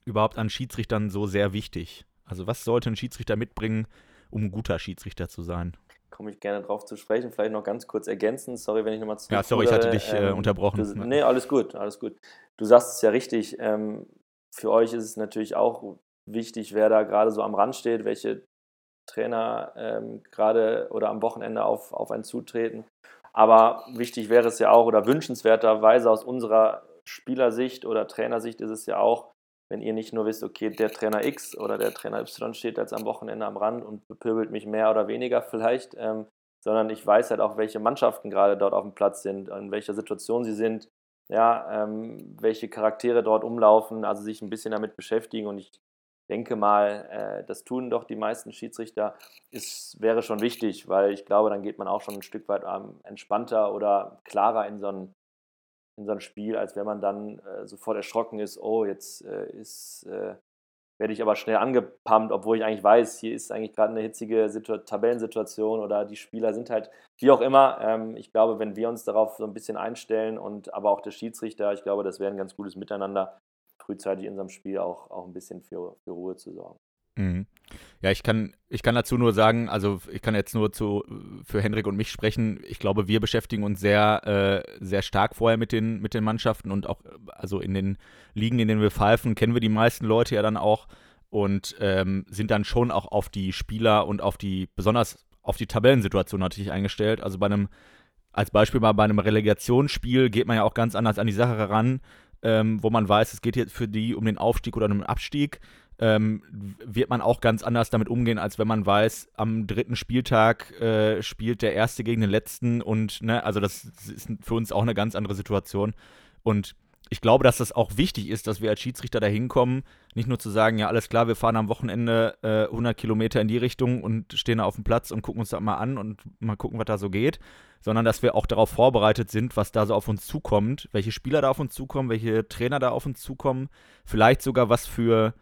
überhaupt an Schiedsrichtern so sehr wichtig? Also was sollte ein Schiedsrichter mitbringen, um ein guter Schiedsrichter zu sein? Komme ich gerne drauf zu sprechen. Vielleicht noch ganz kurz ergänzen. Sorry, wenn ich nochmal zu. Ja, sorry, ich hatte dich äh, ähm, unterbrochen. Du, nee, alles gut, alles gut. Du sagst es ja richtig. Ähm, für euch ist es natürlich auch wichtig, wer da gerade so am Rand steht, welche Trainer ähm, gerade oder am Wochenende auf, auf einen zutreten. Aber wichtig wäre es ja auch oder wünschenswerterweise aus unserer Spielersicht oder Trainersicht ist es ja auch, wenn ihr nicht nur wisst, okay, der Trainer X oder der Trainer Y steht jetzt am Wochenende am Rand und bepöbelt mich mehr oder weniger vielleicht, ähm, sondern ich weiß halt auch, welche Mannschaften gerade dort auf dem Platz sind, in welcher Situation sie sind, ja, ähm, welche Charaktere dort umlaufen, also sich ein bisschen damit beschäftigen und ich denke mal, äh, das tun doch die meisten Schiedsrichter, ist, wäre schon wichtig, weil ich glaube, dann geht man auch schon ein Stück weit ähm, entspannter oder klarer in so ein in so ein Spiel, als wenn man dann äh, sofort erschrocken ist, oh, jetzt äh, ist, werde ich aber schnell angepumpt, obwohl ich eigentlich weiß, hier ist eigentlich gerade eine hitzige Situ Tabellensituation oder die Spieler sind halt, wie auch immer. Ähm, ich glaube, wenn wir uns darauf so ein bisschen einstellen und aber auch der Schiedsrichter, ich glaube, das wäre ein ganz gutes Miteinander, frühzeitig in unserem Spiel auch, auch ein bisschen für, für Ruhe zu sorgen. Mhm. Ja, ich kann, ich kann dazu nur sagen, also ich kann jetzt nur zu, für Henrik und mich sprechen. Ich glaube, wir beschäftigen uns sehr, äh, sehr stark vorher mit den, mit den Mannschaften und auch, also in den Ligen, in denen wir pfeifen, kennen wir die meisten Leute ja dann auch und ähm, sind dann schon auch auf die Spieler und auf die, besonders auf die Tabellensituation natürlich eingestellt. Also bei einem, als Beispiel mal bei einem Relegationsspiel geht man ja auch ganz anders an die Sache heran, ähm, wo man weiß, es geht jetzt für die um den Aufstieg oder um den Abstieg ähm, wird man auch ganz anders damit umgehen, als wenn man weiß, am dritten Spieltag äh, spielt der Erste gegen den Letzten und, ne, also das ist für uns auch eine ganz andere Situation. Und ich glaube, dass das auch wichtig ist, dass wir als Schiedsrichter da hinkommen, nicht nur zu sagen, ja, alles klar, wir fahren am Wochenende äh, 100 Kilometer in die Richtung und stehen da auf dem Platz und gucken uns das mal an und mal gucken, was da so geht, sondern dass wir auch darauf vorbereitet sind, was da so auf uns zukommt, welche Spieler da auf uns zukommen, welche Trainer da auf uns zukommen, vielleicht sogar was für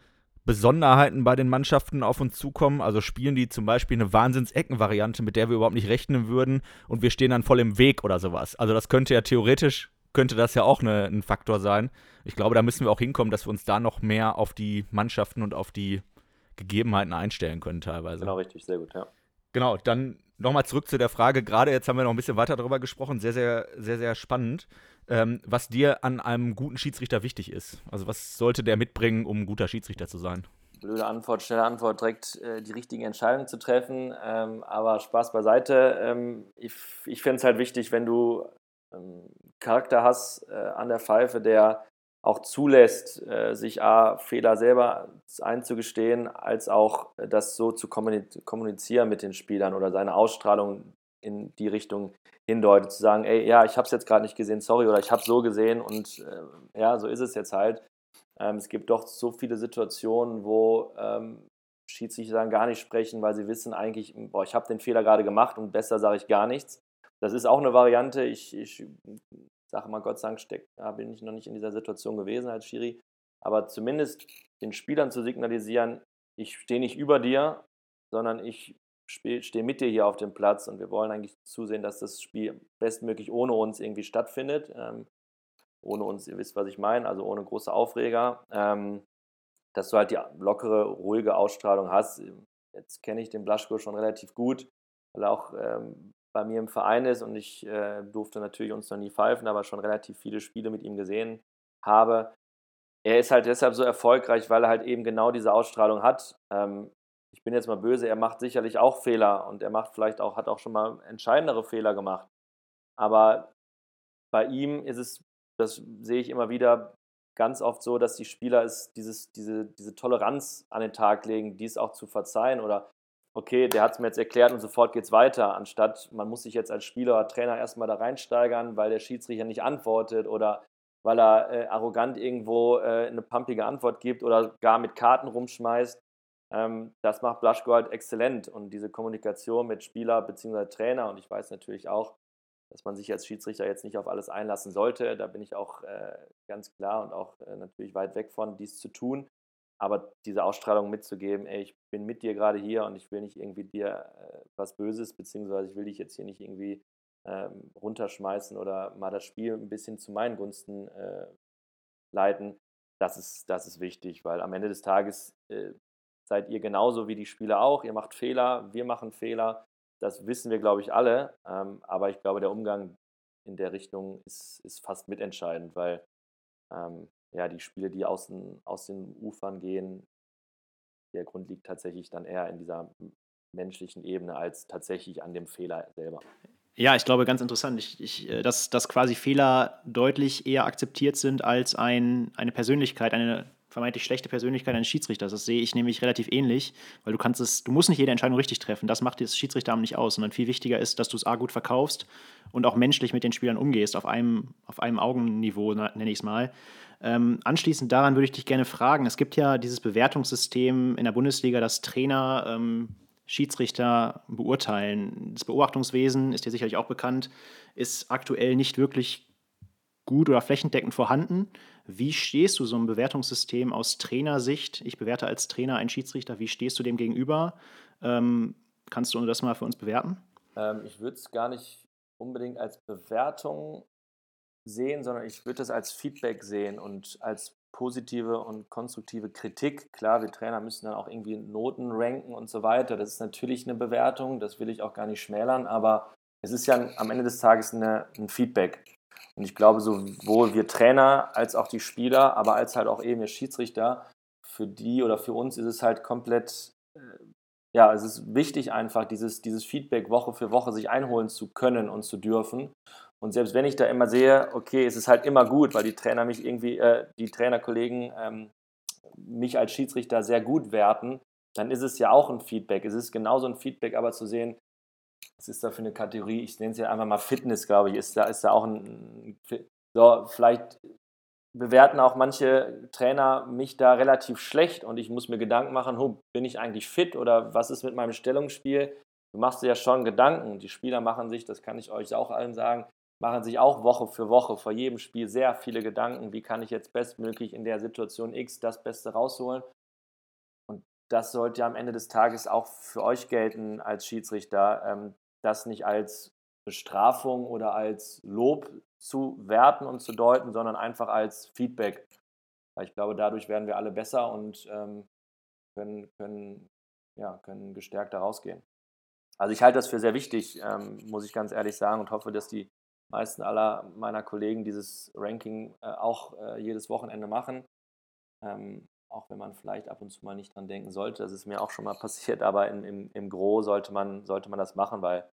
Besonderheiten bei den Mannschaften auf uns zukommen. Also spielen die zum Beispiel eine Wahnsinns-Ecken-Variante, mit der wir überhaupt nicht rechnen würden und wir stehen dann voll im Weg oder sowas. Also das könnte ja theoretisch, könnte das ja auch eine, ein Faktor sein. Ich glaube, da müssen wir auch hinkommen, dass wir uns da noch mehr auf die Mannschaften und auf die Gegebenheiten einstellen können teilweise. Genau, richtig, sehr gut, ja. Genau, dann nochmal zurück zu der Frage, gerade jetzt haben wir noch ein bisschen weiter darüber gesprochen, sehr, sehr, sehr, sehr spannend ähm, was dir an einem guten Schiedsrichter wichtig ist. Also was sollte der mitbringen, um ein guter Schiedsrichter zu sein? Blöde Antwort, schnelle Antwort, direkt äh, die richtigen Entscheidungen zu treffen. Ähm, aber Spaß beiseite. Ähm, ich ich finde es halt wichtig, wenn du ähm, Charakter hast äh, an der Pfeife, der auch zulässt, äh, sich A, Fehler selber einzugestehen, als auch äh, das so zu kommunizieren mit den Spielern oder seine Ausstrahlung in die Richtung hindeutet, zu sagen, ey, ja, ich habe es jetzt gerade nicht gesehen, sorry, oder ich habe so gesehen und äh, ja, so ist es jetzt halt. Ähm, es gibt doch so viele Situationen, wo ähm, Schiedsrichter gar nicht sprechen, weil sie wissen eigentlich, boah, ich habe den Fehler gerade gemacht und besser sage ich gar nichts. Das ist auch eine Variante. Ich, ich sage mal, Gott sei Dank da bin ich noch nicht in dieser Situation gewesen als Schiri. Aber zumindest den Spielern zu signalisieren, ich stehe nicht über dir, sondern ich stehe mit dir hier auf dem Platz und wir wollen eigentlich zusehen, dass das Spiel bestmöglich ohne uns irgendwie stattfindet. Ähm, ohne uns, ihr wisst, was ich meine, also ohne große Aufreger. Ähm, dass du halt die lockere, ruhige Ausstrahlung hast. Jetzt kenne ich den Blaschko schon relativ gut, weil er auch ähm, bei mir im Verein ist und ich äh, durfte natürlich uns noch nie pfeifen, aber schon relativ viele Spiele mit ihm gesehen habe. Er ist halt deshalb so erfolgreich, weil er halt eben genau diese Ausstrahlung hat. Ähm, ich bin jetzt mal böse, er macht sicherlich auch Fehler und er macht vielleicht auch, hat auch schon mal entscheidendere Fehler gemacht. Aber bei ihm ist es, das sehe ich immer wieder ganz oft so, dass die Spieler es, dieses, diese, diese Toleranz an den Tag legen, dies auch zu verzeihen oder okay, der hat es mir jetzt erklärt und sofort geht es weiter, anstatt man muss sich jetzt als Spieler oder Trainer erstmal da reinsteigern, weil der Schiedsrichter nicht antwortet oder weil er äh, arrogant irgendwo äh, eine pumpige Antwort gibt oder gar mit Karten rumschmeißt. Ähm, das macht Blaschko halt exzellent und diese Kommunikation mit Spieler bzw. Trainer und ich weiß natürlich auch, dass man sich als Schiedsrichter jetzt nicht auf alles einlassen sollte. Da bin ich auch äh, ganz klar und auch äh, natürlich weit weg von, dies zu tun. Aber diese Ausstrahlung mitzugeben, ey, ich bin mit dir gerade hier und ich will nicht irgendwie dir äh, was Böses, beziehungsweise ich will dich jetzt hier nicht irgendwie ähm, runterschmeißen oder mal das Spiel ein bisschen zu meinen Gunsten äh, leiten, das ist, das ist wichtig, weil am Ende des Tages äh, seid ihr genauso wie die Spieler auch. Ihr macht Fehler, wir machen Fehler. Das wissen wir, glaube ich, alle. Ähm, aber ich glaube, der Umgang in der Richtung ist, ist fast mitentscheidend, weil ähm, ja, die Spiele, die aus den, aus den Ufern gehen, der Grund liegt tatsächlich dann eher in dieser menschlichen Ebene als tatsächlich an dem Fehler selber. Ja, ich glaube, ganz interessant, ich, ich, äh, dass, dass quasi Fehler deutlich eher akzeptiert sind als ein, eine Persönlichkeit, eine vermeintlich schlechte Persönlichkeit eines Schiedsrichters. Das sehe ich nämlich relativ ähnlich, weil du kannst es, du musst nicht jede Entscheidung richtig treffen. Das macht das Schiedsrichteramt nicht aus, sondern viel wichtiger ist, dass du es A gut verkaufst und auch menschlich mit den Spielern umgehst, auf einem, auf einem Augenniveau, nenne ich es mal. Ähm, anschließend daran würde ich dich gerne fragen: Es gibt ja dieses Bewertungssystem in der Bundesliga, dass Trainer ähm, Schiedsrichter beurteilen. Das Beobachtungswesen ist dir sicherlich auch bekannt, ist aktuell nicht wirklich gut oder flächendeckend vorhanden. Wie stehst du so einem Bewertungssystem aus Trainersicht? Ich bewerte als Trainer einen Schiedsrichter. Wie stehst du dem gegenüber? Ähm, kannst du das mal für uns bewerten? Ähm, ich würde es gar nicht unbedingt als Bewertung sehen, sondern ich würde es als Feedback sehen und als positive und konstruktive Kritik. Klar, wir Trainer müssen dann auch irgendwie Noten ranken und so weiter. Das ist natürlich eine Bewertung, das will ich auch gar nicht schmälern, aber es ist ja am Ende des Tages eine, ein Feedback. Und ich glaube, sowohl wir Trainer als auch die Spieler, aber als halt auch eben wir Schiedsrichter, für die oder für uns ist es halt komplett, äh, ja, es ist wichtig einfach, dieses, dieses Feedback Woche für Woche sich einholen zu können und zu dürfen. Und selbst wenn ich da immer sehe, okay, es ist halt immer gut, weil die Trainer mich irgendwie, äh, die Trainerkollegen ähm, mich als Schiedsrichter sehr gut werten, dann ist es ja auch ein Feedback. Es ist genauso ein Feedback, aber zu sehen, was ist da für eine Kategorie? Ich nenne es ja einfach mal Fitness, glaube ich. Ist da, ist da auch ein. So, vielleicht bewerten auch manche Trainer mich da relativ schlecht und ich muss mir Gedanken machen, oh, bin ich eigentlich fit oder was ist mit meinem Stellungsspiel? Du machst dir ja schon Gedanken. Die Spieler machen sich, das kann ich euch auch allen sagen, machen sich auch Woche für Woche vor jedem Spiel sehr viele Gedanken, wie kann ich jetzt bestmöglich in der Situation X das Beste rausholen. Und das sollte am Ende des Tages auch für euch gelten als Schiedsrichter, ähm, das nicht als Bestrafung oder als Lob zu werten und zu deuten, sondern einfach als Feedback. Weil ich glaube, dadurch werden wir alle besser und ähm, können, können, ja, können gestärkt rausgehen. Also ich halte das für sehr wichtig, ähm, muss ich ganz ehrlich sagen, und hoffe, dass die meisten aller meiner Kollegen dieses Ranking äh, auch äh, jedes Wochenende machen. Ähm, auch wenn man vielleicht ab und zu mal nicht dran denken sollte. Das ist mir auch schon mal passiert, aber im, im, Gros sollte man, sollte man das machen, weil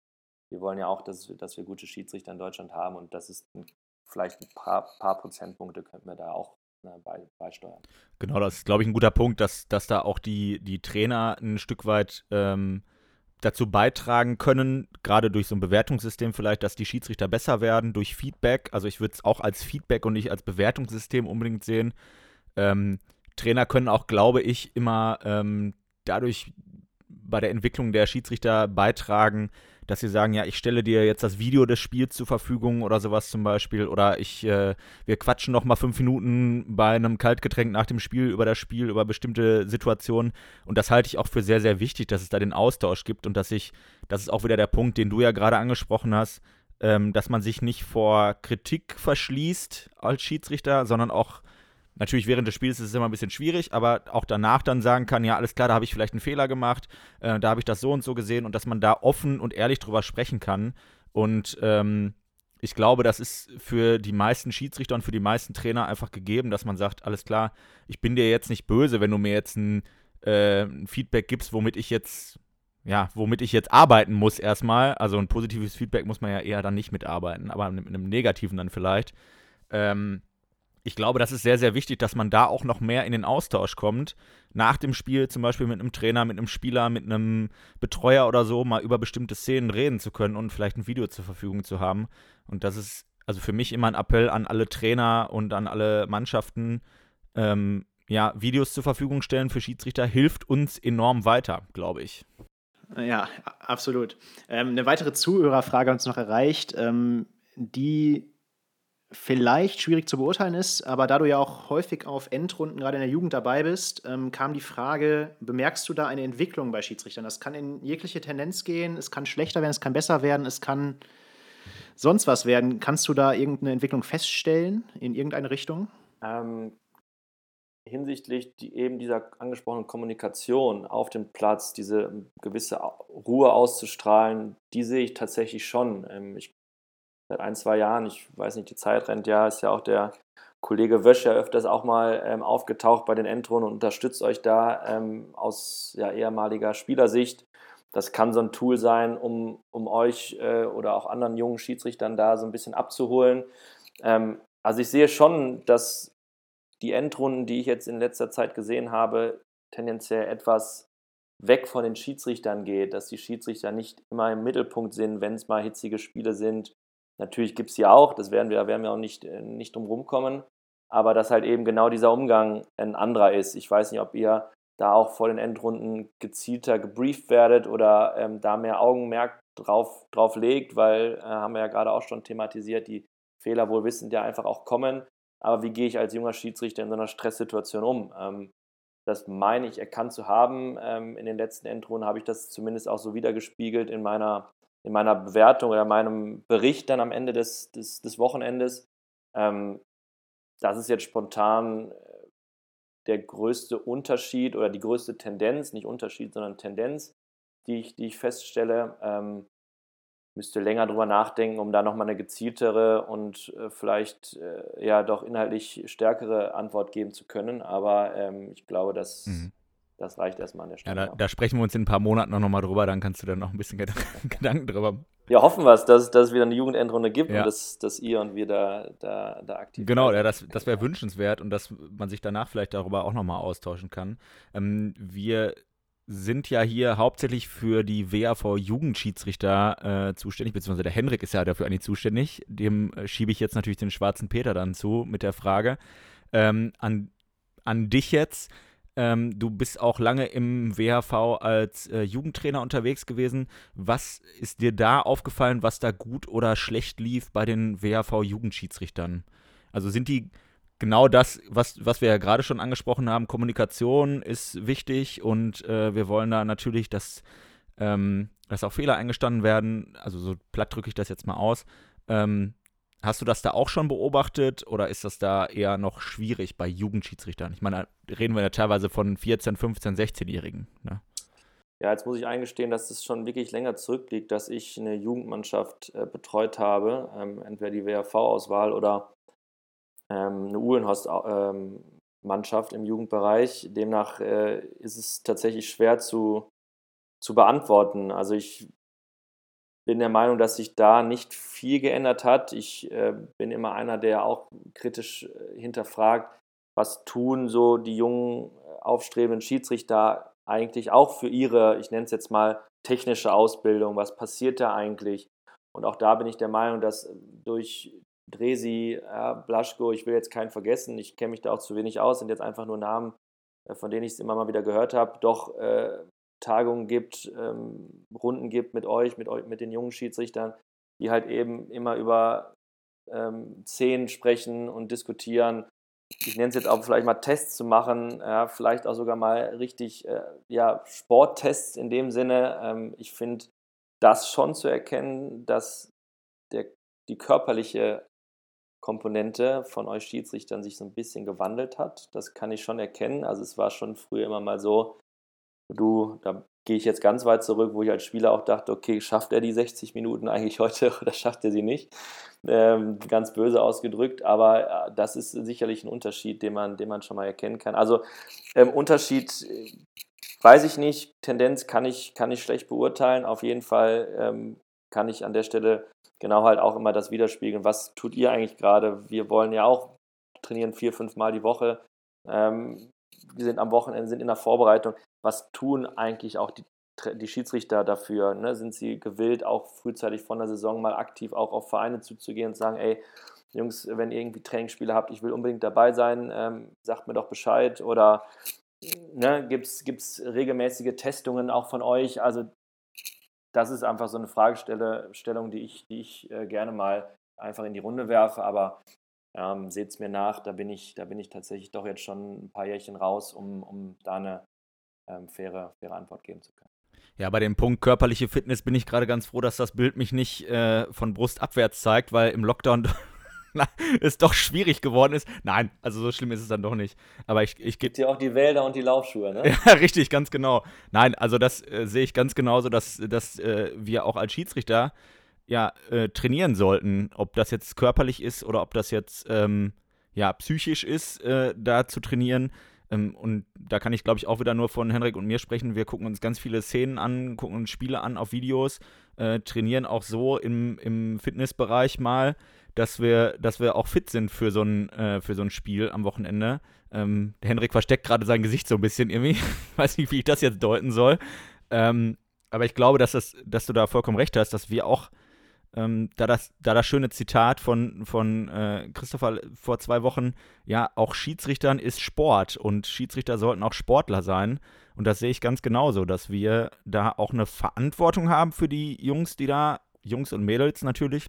wir wollen ja auch, dass, dass wir gute Schiedsrichter in Deutschland haben und das ist ein, vielleicht ein paar, paar Prozentpunkte könnten wir da auch ne, bei, beisteuern. Genau, das ist, glaube ich, ein guter Punkt, dass, dass da auch die, die Trainer ein Stück weit ähm, dazu beitragen können, gerade durch so ein Bewertungssystem vielleicht, dass die Schiedsrichter besser werden, durch Feedback. Also ich würde es auch als Feedback und nicht als Bewertungssystem unbedingt sehen. Ähm, Trainer können auch, glaube ich, immer ähm, dadurch bei der Entwicklung der Schiedsrichter beitragen, dass sie sagen, ja, ich stelle dir jetzt das Video des Spiels zur Verfügung oder sowas zum Beispiel oder ich, äh, wir quatschen noch mal fünf Minuten bei einem Kaltgetränk nach dem Spiel über das Spiel, über bestimmte Situationen. Und das halte ich auch für sehr, sehr wichtig, dass es da den Austausch gibt und dass ich, das ist auch wieder der Punkt, den du ja gerade angesprochen hast, ähm, dass man sich nicht vor Kritik verschließt als Schiedsrichter, sondern auch Natürlich während des Spiels ist es immer ein bisschen schwierig, aber auch danach dann sagen kann, ja, alles klar, da habe ich vielleicht einen Fehler gemacht, äh, da habe ich das so und so gesehen und dass man da offen und ehrlich drüber sprechen kann. Und ähm, ich glaube, das ist für die meisten Schiedsrichter und für die meisten Trainer einfach gegeben, dass man sagt, alles klar, ich bin dir jetzt nicht böse, wenn du mir jetzt ein, äh, ein Feedback gibst, womit ich jetzt ja, womit ich jetzt arbeiten muss erstmal. Also ein positives Feedback muss man ja eher dann nicht mitarbeiten, aber mit einem negativen dann vielleicht. Ähm, ich glaube, das ist sehr, sehr wichtig, dass man da auch noch mehr in den Austausch kommt. Nach dem Spiel zum Beispiel mit einem Trainer, mit einem Spieler, mit einem Betreuer oder so, mal über bestimmte Szenen reden zu können und vielleicht ein Video zur Verfügung zu haben. Und das ist also für mich immer ein Appell an alle Trainer und an alle Mannschaften. Ähm, ja, Videos zur Verfügung stellen für Schiedsrichter hilft uns enorm weiter, glaube ich. Ja, absolut. Ähm, eine weitere Zuhörerfrage hat uns noch erreicht, ähm, die vielleicht schwierig zu beurteilen ist, aber da du ja auch häufig auf Endrunden gerade in der Jugend dabei bist, ähm, kam die Frage, bemerkst du da eine Entwicklung bei Schiedsrichtern? Das kann in jegliche Tendenz gehen, es kann schlechter werden, es kann besser werden, es kann sonst was werden. Kannst du da irgendeine Entwicklung feststellen in irgendeine Richtung? Ähm, hinsichtlich die, eben dieser angesprochenen Kommunikation auf dem Platz, diese gewisse Ruhe auszustrahlen, die sehe ich tatsächlich schon. Ähm, ich seit ein, zwei Jahren, ich weiß nicht, die Zeit rennt ja, ist ja auch der Kollege Wösch ja öfters auch mal ähm, aufgetaucht bei den Endrunden und unterstützt euch da ähm, aus ja, ehemaliger Spielersicht. Das kann so ein Tool sein, um, um euch äh, oder auch anderen jungen Schiedsrichtern da so ein bisschen abzuholen. Ähm, also ich sehe schon, dass die Endrunden, die ich jetzt in letzter Zeit gesehen habe, tendenziell etwas weg von den Schiedsrichtern geht, dass die Schiedsrichter nicht immer im Mittelpunkt sind, wenn es mal hitzige Spiele sind, Natürlich gibt es sie auch, das werden wir, werden wir auch nicht, äh, nicht drum rumkommen, aber dass halt eben genau dieser Umgang ein anderer ist. Ich weiß nicht, ob ihr da auch vor den Endrunden gezielter gebrieft werdet oder ähm, da mehr Augenmerk drauf, drauf legt, weil, äh, haben wir ja gerade auch schon thematisiert, die Fehler wohl wissend ja einfach auch kommen. Aber wie gehe ich als junger Schiedsrichter in so einer Stresssituation um? Ähm, das meine ich erkannt zu haben. Ähm, in den letzten Endrunden habe ich das zumindest auch so wiedergespiegelt in meiner in meiner Bewertung oder meinem Bericht dann am Ende des, des, des Wochenendes. Ähm, das ist jetzt spontan äh, der größte Unterschied oder die größte Tendenz, nicht Unterschied, sondern Tendenz, die ich, die ich feststelle. Ähm, müsste länger drüber nachdenken, um da nochmal eine gezieltere und äh, vielleicht äh, ja doch inhaltlich stärkere Antwort geben zu können. Aber ähm, ich glaube, dass mhm. Das reicht erstmal an der Stelle. Ja, da, da, sprechen wir uns in ein paar Monaten noch mal drüber, dann kannst du dann noch ein bisschen Gedanken drüber ja, hoffen wir es, dass, dass es wieder eine Jugendendrunde gibt ja. und dass, dass ihr und wir da, da, da aktiv Genau, ja, das, das wäre wünschenswert und dass man sich danach vielleicht darüber auch nochmal austauschen kann. Ähm, wir sind ja hier hauptsächlich für die WAV-Jugendschiedsrichter äh, zuständig, beziehungsweise der Henrik ist ja dafür eigentlich zuständig. Dem äh, schiebe ich jetzt natürlich den schwarzen Peter dann zu mit der Frage ähm, an, an dich jetzt ähm, du bist auch lange im WHV als äh, Jugendtrainer unterwegs gewesen. Was ist dir da aufgefallen, was da gut oder schlecht lief bei den WHV-Jugendschiedsrichtern? Also sind die genau das, was, was wir ja gerade schon angesprochen haben, Kommunikation ist wichtig und äh, wir wollen da natürlich, dass, ähm, dass auch Fehler eingestanden werden. Also so platt drücke ich das jetzt mal aus. Ähm, Hast du das da auch schon beobachtet oder ist das da eher noch schwierig bei Jugendschiedsrichtern? Ich meine, da reden wir ja teilweise von 14, 15, 16-Jährigen. Ne? Ja, jetzt muss ich eingestehen, dass es schon wirklich länger zurückliegt, dass ich eine Jugendmannschaft äh, betreut habe, ähm, entweder die WRV-Auswahl oder ähm, eine Uhlenhorst-Mannschaft ähm, im Jugendbereich. Demnach äh, ist es tatsächlich schwer zu, zu beantworten. Also ich bin der Meinung, dass sich da nicht viel geändert hat. Ich äh, bin immer einer, der auch kritisch äh, hinterfragt, was tun so die jungen äh, aufstrebenden Schiedsrichter eigentlich auch für ihre, ich nenne es jetzt mal, technische Ausbildung. Was passiert da eigentlich? Und auch da bin ich der Meinung, dass äh, durch Dresi, ja, Blaschko, ich will jetzt keinen vergessen, ich kenne mich da auch zu wenig aus, sind jetzt einfach nur Namen, von denen ich es immer mal wieder gehört habe, doch äh, Tagungen gibt, ähm, Runden gibt mit euch, mit euch, mit den jungen Schiedsrichtern, die halt eben immer über ähm, Szenen sprechen und diskutieren. Ich nenne es jetzt auch vielleicht mal Tests zu machen, ja, vielleicht auch sogar mal richtig äh, ja, Sporttests in dem Sinne. Ähm, ich finde das schon zu erkennen, dass der, die körperliche Komponente von euch Schiedsrichtern sich so ein bisschen gewandelt hat. Das kann ich schon erkennen. Also es war schon früher immer mal so, du, da gehe ich jetzt ganz weit zurück, wo ich als Spieler auch dachte, okay, schafft er die 60 Minuten eigentlich heute oder schafft er sie nicht? Ähm, ganz böse ausgedrückt, aber äh, das ist sicherlich ein Unterschied, den man, den man schon mal erkennen kann. Also ähm, Unterschied äh, weiß ich nicht, Tendenz kann ich, kann ich schlecht beurteilen. Auf jeden Fall ähm, kann ich an der Stelle genau halt auch immer das widerspiegeln. Was tut ihr eigentlich gerade? Wir wollen ja auch trainieren vier, fünf Mal die Woche. Ähm, wir sind am Wochenende, sind in der Vorbereitung was tun eigentlich auch die, die Schiedsrichter dafür? Ne? Sind sie gewillt, auch frühzeitig von der Saison mal aktiv auch auf Vereine zuzugehen und sagen, ey, Jungs, wenn ihr irgendwie Trainingsspiele habt, ich will unbedingt dabei sein, ähm, sagt mir doch Bescheid oder ne, gibt es regelmäßige Testungen auch von euch? Also das ist einfach so eine Fragestellung, die ich, die ich äh, gerne mal einfach in die Runde werfe. Aber ähm, seht es mir nach, da bin, ich, da bin ich tatsächlich doch jetzt schon ein paar Jährchen raus, um, um da eine ähm, faire, faire Antwort geben zu können. Ja, bei dem Punkt körperliche Fitness bin ich gerade ganz froh, dass das Bild mich nicht äh, von Brust abwärts zeigt, weil im Lockdown es doch schwierig geworden ist. Nein, also so schlimm ist es dann doch nicht. Aber ich, ich Gibt ja auch die Wälder und die Laufschuhe, ne? ja, richtig, ganz genau. Nein, also das äh, sehe ich ganz genauso, dass, dass äh, wir auch als Schiedsrichter ja äh, trainieren sollten, ob das jetzt körperlich ist oder ob das jetzt ähm, ja psychisch ist, äh, da zu trainieren. Ähm, und da kann ich, glaube ich, auch wieder nur von Henrik und mir sprechen. Wir gucken uns ganz viele Szenen an, gucken uns Spiele an auf Videos, äh, trainieren auch so im, im Fitnessbereich mal dass wir, dass wir auch fit sind für so ein, äh, für so ein Spiel am Wochenende. Ähm, Henrik versteckt gerade sein Gesicht so ein bisschen irgendwie. Weiß nicht, wie ich das jetzt deuten soll. Ähm, aber ich glaube, dass, das, dass du da vollkommen recht hast, dass wir auch, ähm, da, das, da das schöne Zitat von, von äh, Christopher vor zwei Wochen, ja, auch Schiedsrichtern ist Sport und Schiedsrichter sollten auch Sportler sein. Und das sehe ich ganz genauso, dass wir da auch eine Verantwortung haben für die Jungs, die da, Jungs und Mädels natürlich,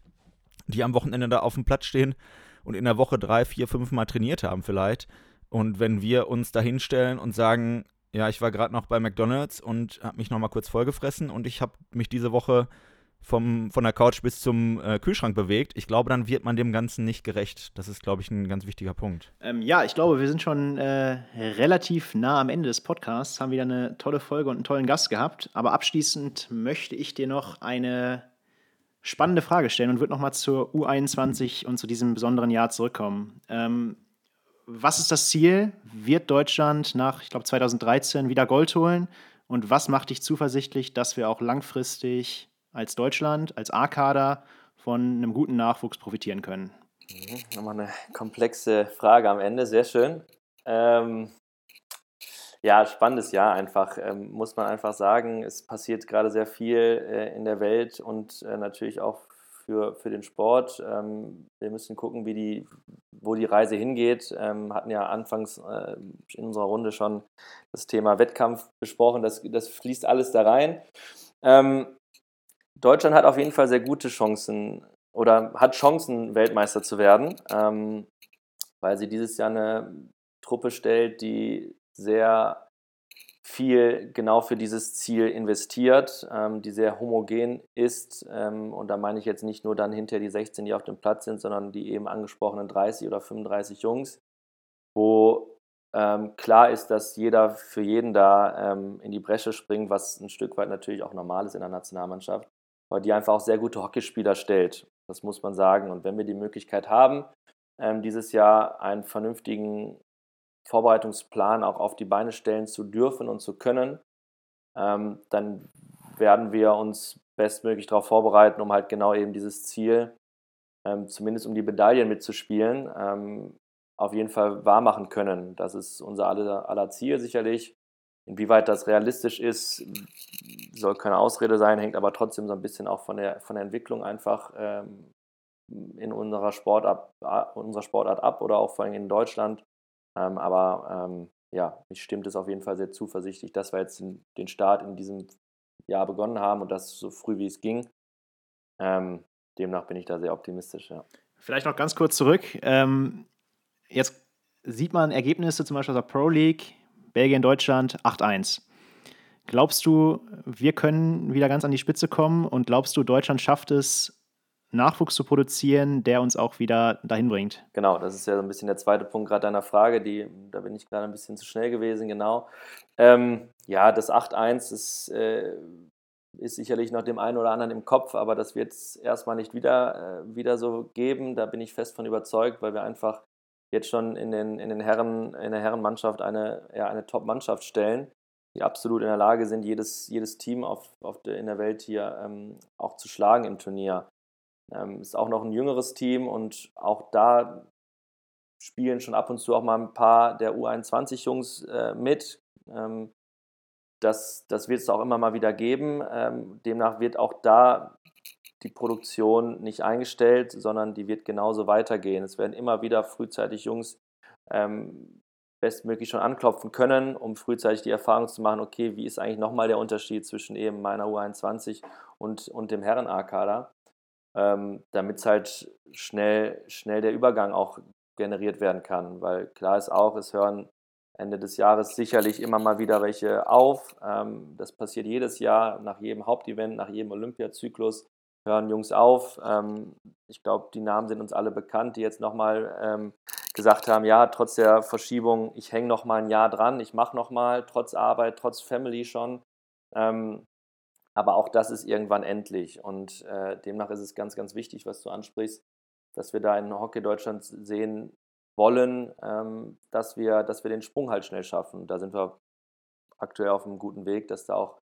die am Wochenende da auf dem Platz stehen und in der Woche drei, vier, fünf Mal trainiert haben vielleicht. Und wenn wir uns da hinstellen und sagen, ja, ich war gerade noch bei McDonald's und habe mich noch mal kurz vollgefressen und ich habe mich diese Woche vom, von der Couch bis zum äh, Kühlschrank bewegt. Ich glaube, dann wird man dem Ganzen nicht gerecht. Das ist, glaube ich, ein ganz wichtiger Punkt. Ähm, ja, ich glaube, wir sind schon äh, relativ nah am Ende des Podcasts, haben wieder eine tolle Folge und einen tollen Gast gehabt. Aber abschließend möchte ich dir noch eine spannende Frage stellen und würde nochmal zur U21 und zu diesem besonderen Jahr zurückkommen. Ähm, was ist das Ziel? Wird Deutschland nach, ich glaube, 2013 wieder Gold holen? Und was macht dich zuversichtlich, dass wir auch langfristig als Deutschland, als A-Kader von einem guten Nachwuchs profitieren können? Mhm, nochmal eine komplexe Frage am Ende, sehr schön. Ähm, ja, spannendes Jahr einfach, ähm, muss man einfach sagen. Es passiert gerade sehr viel äh, in der Welt und äh, natürlich auch für, für den Sport. Ähm, wir müssen gucken, wie die, wo die Reise hingeht. Ähm, hatten ja anfangs äh, in unserer Runde schon das Thema Wettkampf besprochen. Das, das fließt alles da rein. Ähm, Deutschland hat auf jeden Fall sehr gute Chancen oder hat Chancen, Weltmeister zu werden, ähm, weil sie dieses Jahr eine Truppe stellt, die sehr viel genau für dieses Ziel investiert, ähm, die sehr homogen ist. Ähm, und da meine ich jetzt nicht nur dann hinter die 16, die auf dem Platz sind, sondern die eben angesprochenen 30 oder 35 Jungs, wo ähm, klar ist, dass jeder für jeden da ähm, in die Bresche springt, was ein Stück weit natürlich auch normal ist in der Nationalmannschaft, aber die einfach auch sehr gute Hockeyspieler stellt. Das muss man sagen. Und wenn wir die Möglichkeit haben, ähm, dieses Jahr einen vernünftigen Vorbereitungsplan auch auf die Beine stellen zu dürfen und zu können, ähm, dann werden wir uns bestmöglich darauf vorbereiten, um halt genau eben dieses Ziel, ähm, zumindest um die Medaillen mitzuspielen, auf jeden Fall wahrmachen können. Das ist unser aller, aller Ziel sicherlich. Inwieweit das realistisch ist, soll keine Ausrede sein, hängt aber trotzdem so ein bisschen auch von der, von der Entwicklung einfach ähm, in unserer Sportart, unserer Sportart ab oder auch vor allem in Deutschland. Ähm, aber ähm, ja, mich stimmt es auf jeden Fall sehr zuversichtlich, dass wir jetzt den, den, Start in diesem Jahr begonnen haben und das so früh wie es ging. Ähm, demnach bin ich da sehr optimistisch. Ja. Vielleicht noch ganz kurz zurück. Ähm, jetzt sieht man Ergebnisse zum Beispiel aus der Pro League, Belgien, Deutschland 8-1. Glaubst du, wir können wieder ganz an die Spitze kommen und glaubst du, Deutschland schafft es, Nachwuchs zu produzieren, der uns auch wieder dahin bringt. Genau, das ist ja so ein bisschen der zweite Punkt gerade deiner Frage, die, da bin ich gerade ein bisschen zu schnell gewesen, genau. Ähm, ja, das 8-1 ist, äh, ist sicherlich noch dem einen oder anderen im Kopf, aber das wird es erstmal nicht wieder, äh, wieder so geben. Da bin ich fest von überzeugt, weil wir einfach jetzt schon in, den, in, den Herren, in der Herrenmannschaft eine, ja, eine Top-Mannschaft stellen, die absolut in der Lage sind, jedes, jedes Team auf, auf der, in der Welt hier ähm, auch zu schlagen im Turnier. Ähm, ist auch noch ein jüngeres Team und auch da spielen schon ab und zu auch mal ein paar der U21-Jungs äh, mit. Ähm, das, das wird es auch immer mal wieder geben. Ähm, demnach wird auch da die Produktion nicht eingestellt, sondern die wird genauso weitergehen. Es werden immer wieder frühzeitig Jungs ähm, bestmöglich schon anklopfen können, um frühzeitig die Erfahrung zu machen, okay, wie ist eigentlich nochmal der Unterschied zwischen eben meiner U21 und, und dem Herren-A-Kader, ähm, damit es halt schnell, schnell der Übergang auch generiert werden kann, weil klar ist auch, es hören Ende des Jahres sicherlich immer mal wieder welche auf. Ähm, das passiert jedes Jahr, nach jedem Hauptevent, nach jedem Olympiazyklus hören Jungs auf. Ähm, ich glaube, die Namen sind uns alle bekannt, die jetzt nochmal ähm, gesagt haben, ja, trotz der Verschiebung, ich hänge nochmal ein Jahr dran, ich mache nochmal, trotz Arbeit, trotz Family schon. Ähm, aber auch das ist irgendwann endlich und äh, demnach ist es ganz, ganz wichtig, was du ansprichst, dass wir da in Hockey Deutschland sehen wollen, ähm, dass, wir, dass wir den Sprung halt schnell schaffen. Da sind wir aktuell auf einem guten Weg, dass da auch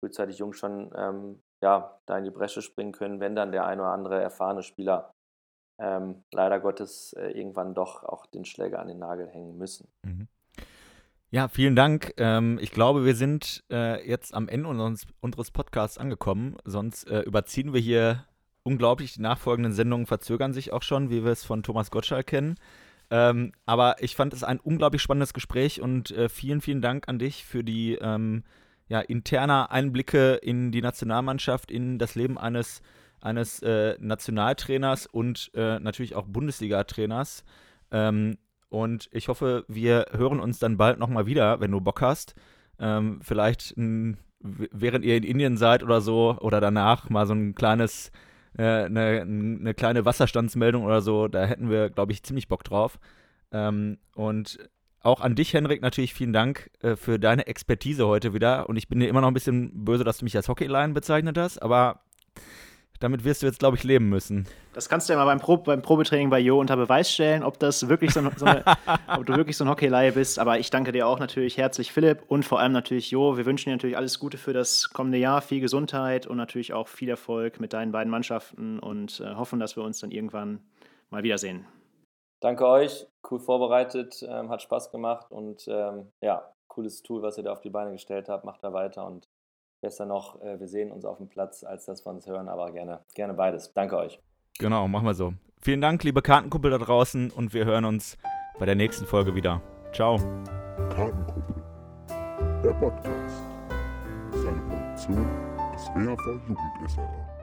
frühzeitig Jungs schon ähm, ja, da in die Bresche springen können, wenn dann der ein oder andere erfahrene Spieler ähm, leider Gottes äh, irgendwann doch auch den Schläger an den Nagel hängen müssen. Mhm. Ja, vielen Dank. Ähm, ich glaube, wir sind äh, jetzt am Ende unseres, unseres Podcasts angekommen. Sonst äh, überziehen wir hier unglaublich. Die nachfolgenden Sendungen verzögern sich auch schon, wie wir es von Thomas Gottschalk kennen. Ähm, aber ich fand es ein unglaublich spannendes Gespräch und äh, vielen, vielen Dank an dich für die ähm, ja, interner Einblicke in die Nationalmannschaft, in das Leben eines, eines äh, Nationaltrainers und äh, natürlich auch Bundesliga-Trainers. Ähm, und ich hoffe, wir hören uns dann bald nochmal wieder, wenn du Bock hast. Ähm, vielleicht während ihr in Indien seid oder so oder danach mal so ein kleines, äh, eine, eine kleine Wasserstandsmeldung oder so. Da hätten wir, glaube ich, ziemlich Bock drauf. Ähm, und auch an dich, Henrik, natürlich vielen Dank äh, für deine Expertise heute wieder. Und ich bin dir immer noch ein bisschen böse, dass du mich als Hockeyline bezeichnet hast, aber damit wirst du jetzt, glaube ich, leben müssen. Das kannst du ja mal beim, Pro beim Probetraining bei Jo unter Beweis stellen, ob das wirklich so, so eine, ob du wirklich so ein Hockeyleihe bist. Aber ich danke dir auch natürlich herzlich, Philipp, und vor allem natürlich Jo. Wir wünschen dir natürlich alles Gute für das kommende Jahr, viel Gesundheit und natürlich auch viel Erfolg mit deinen beiden Mannschaften und äh, hoffen, dass wir uns dann irgendwann mal wiedersehen. Danke euch, cool vorbereitet, ähm, hat Spaß gemacht und ähm, ja, cooles Tool, was ihr da auf die Beine gestellt habt. Macht da weiter und besser noch, äh, wir sehen uns auf dem Platz, als dass wir uns hören, aber gerne, gerne beides. Danke euch. Genau, machen wir so. Vielen Dank, liebe Kartenkumpel da draußen und wir hören uns bei der nächsten Folge wieder. Ciao. Kartenkumpel, der Podcast. Seine Produktion des WHV Jugend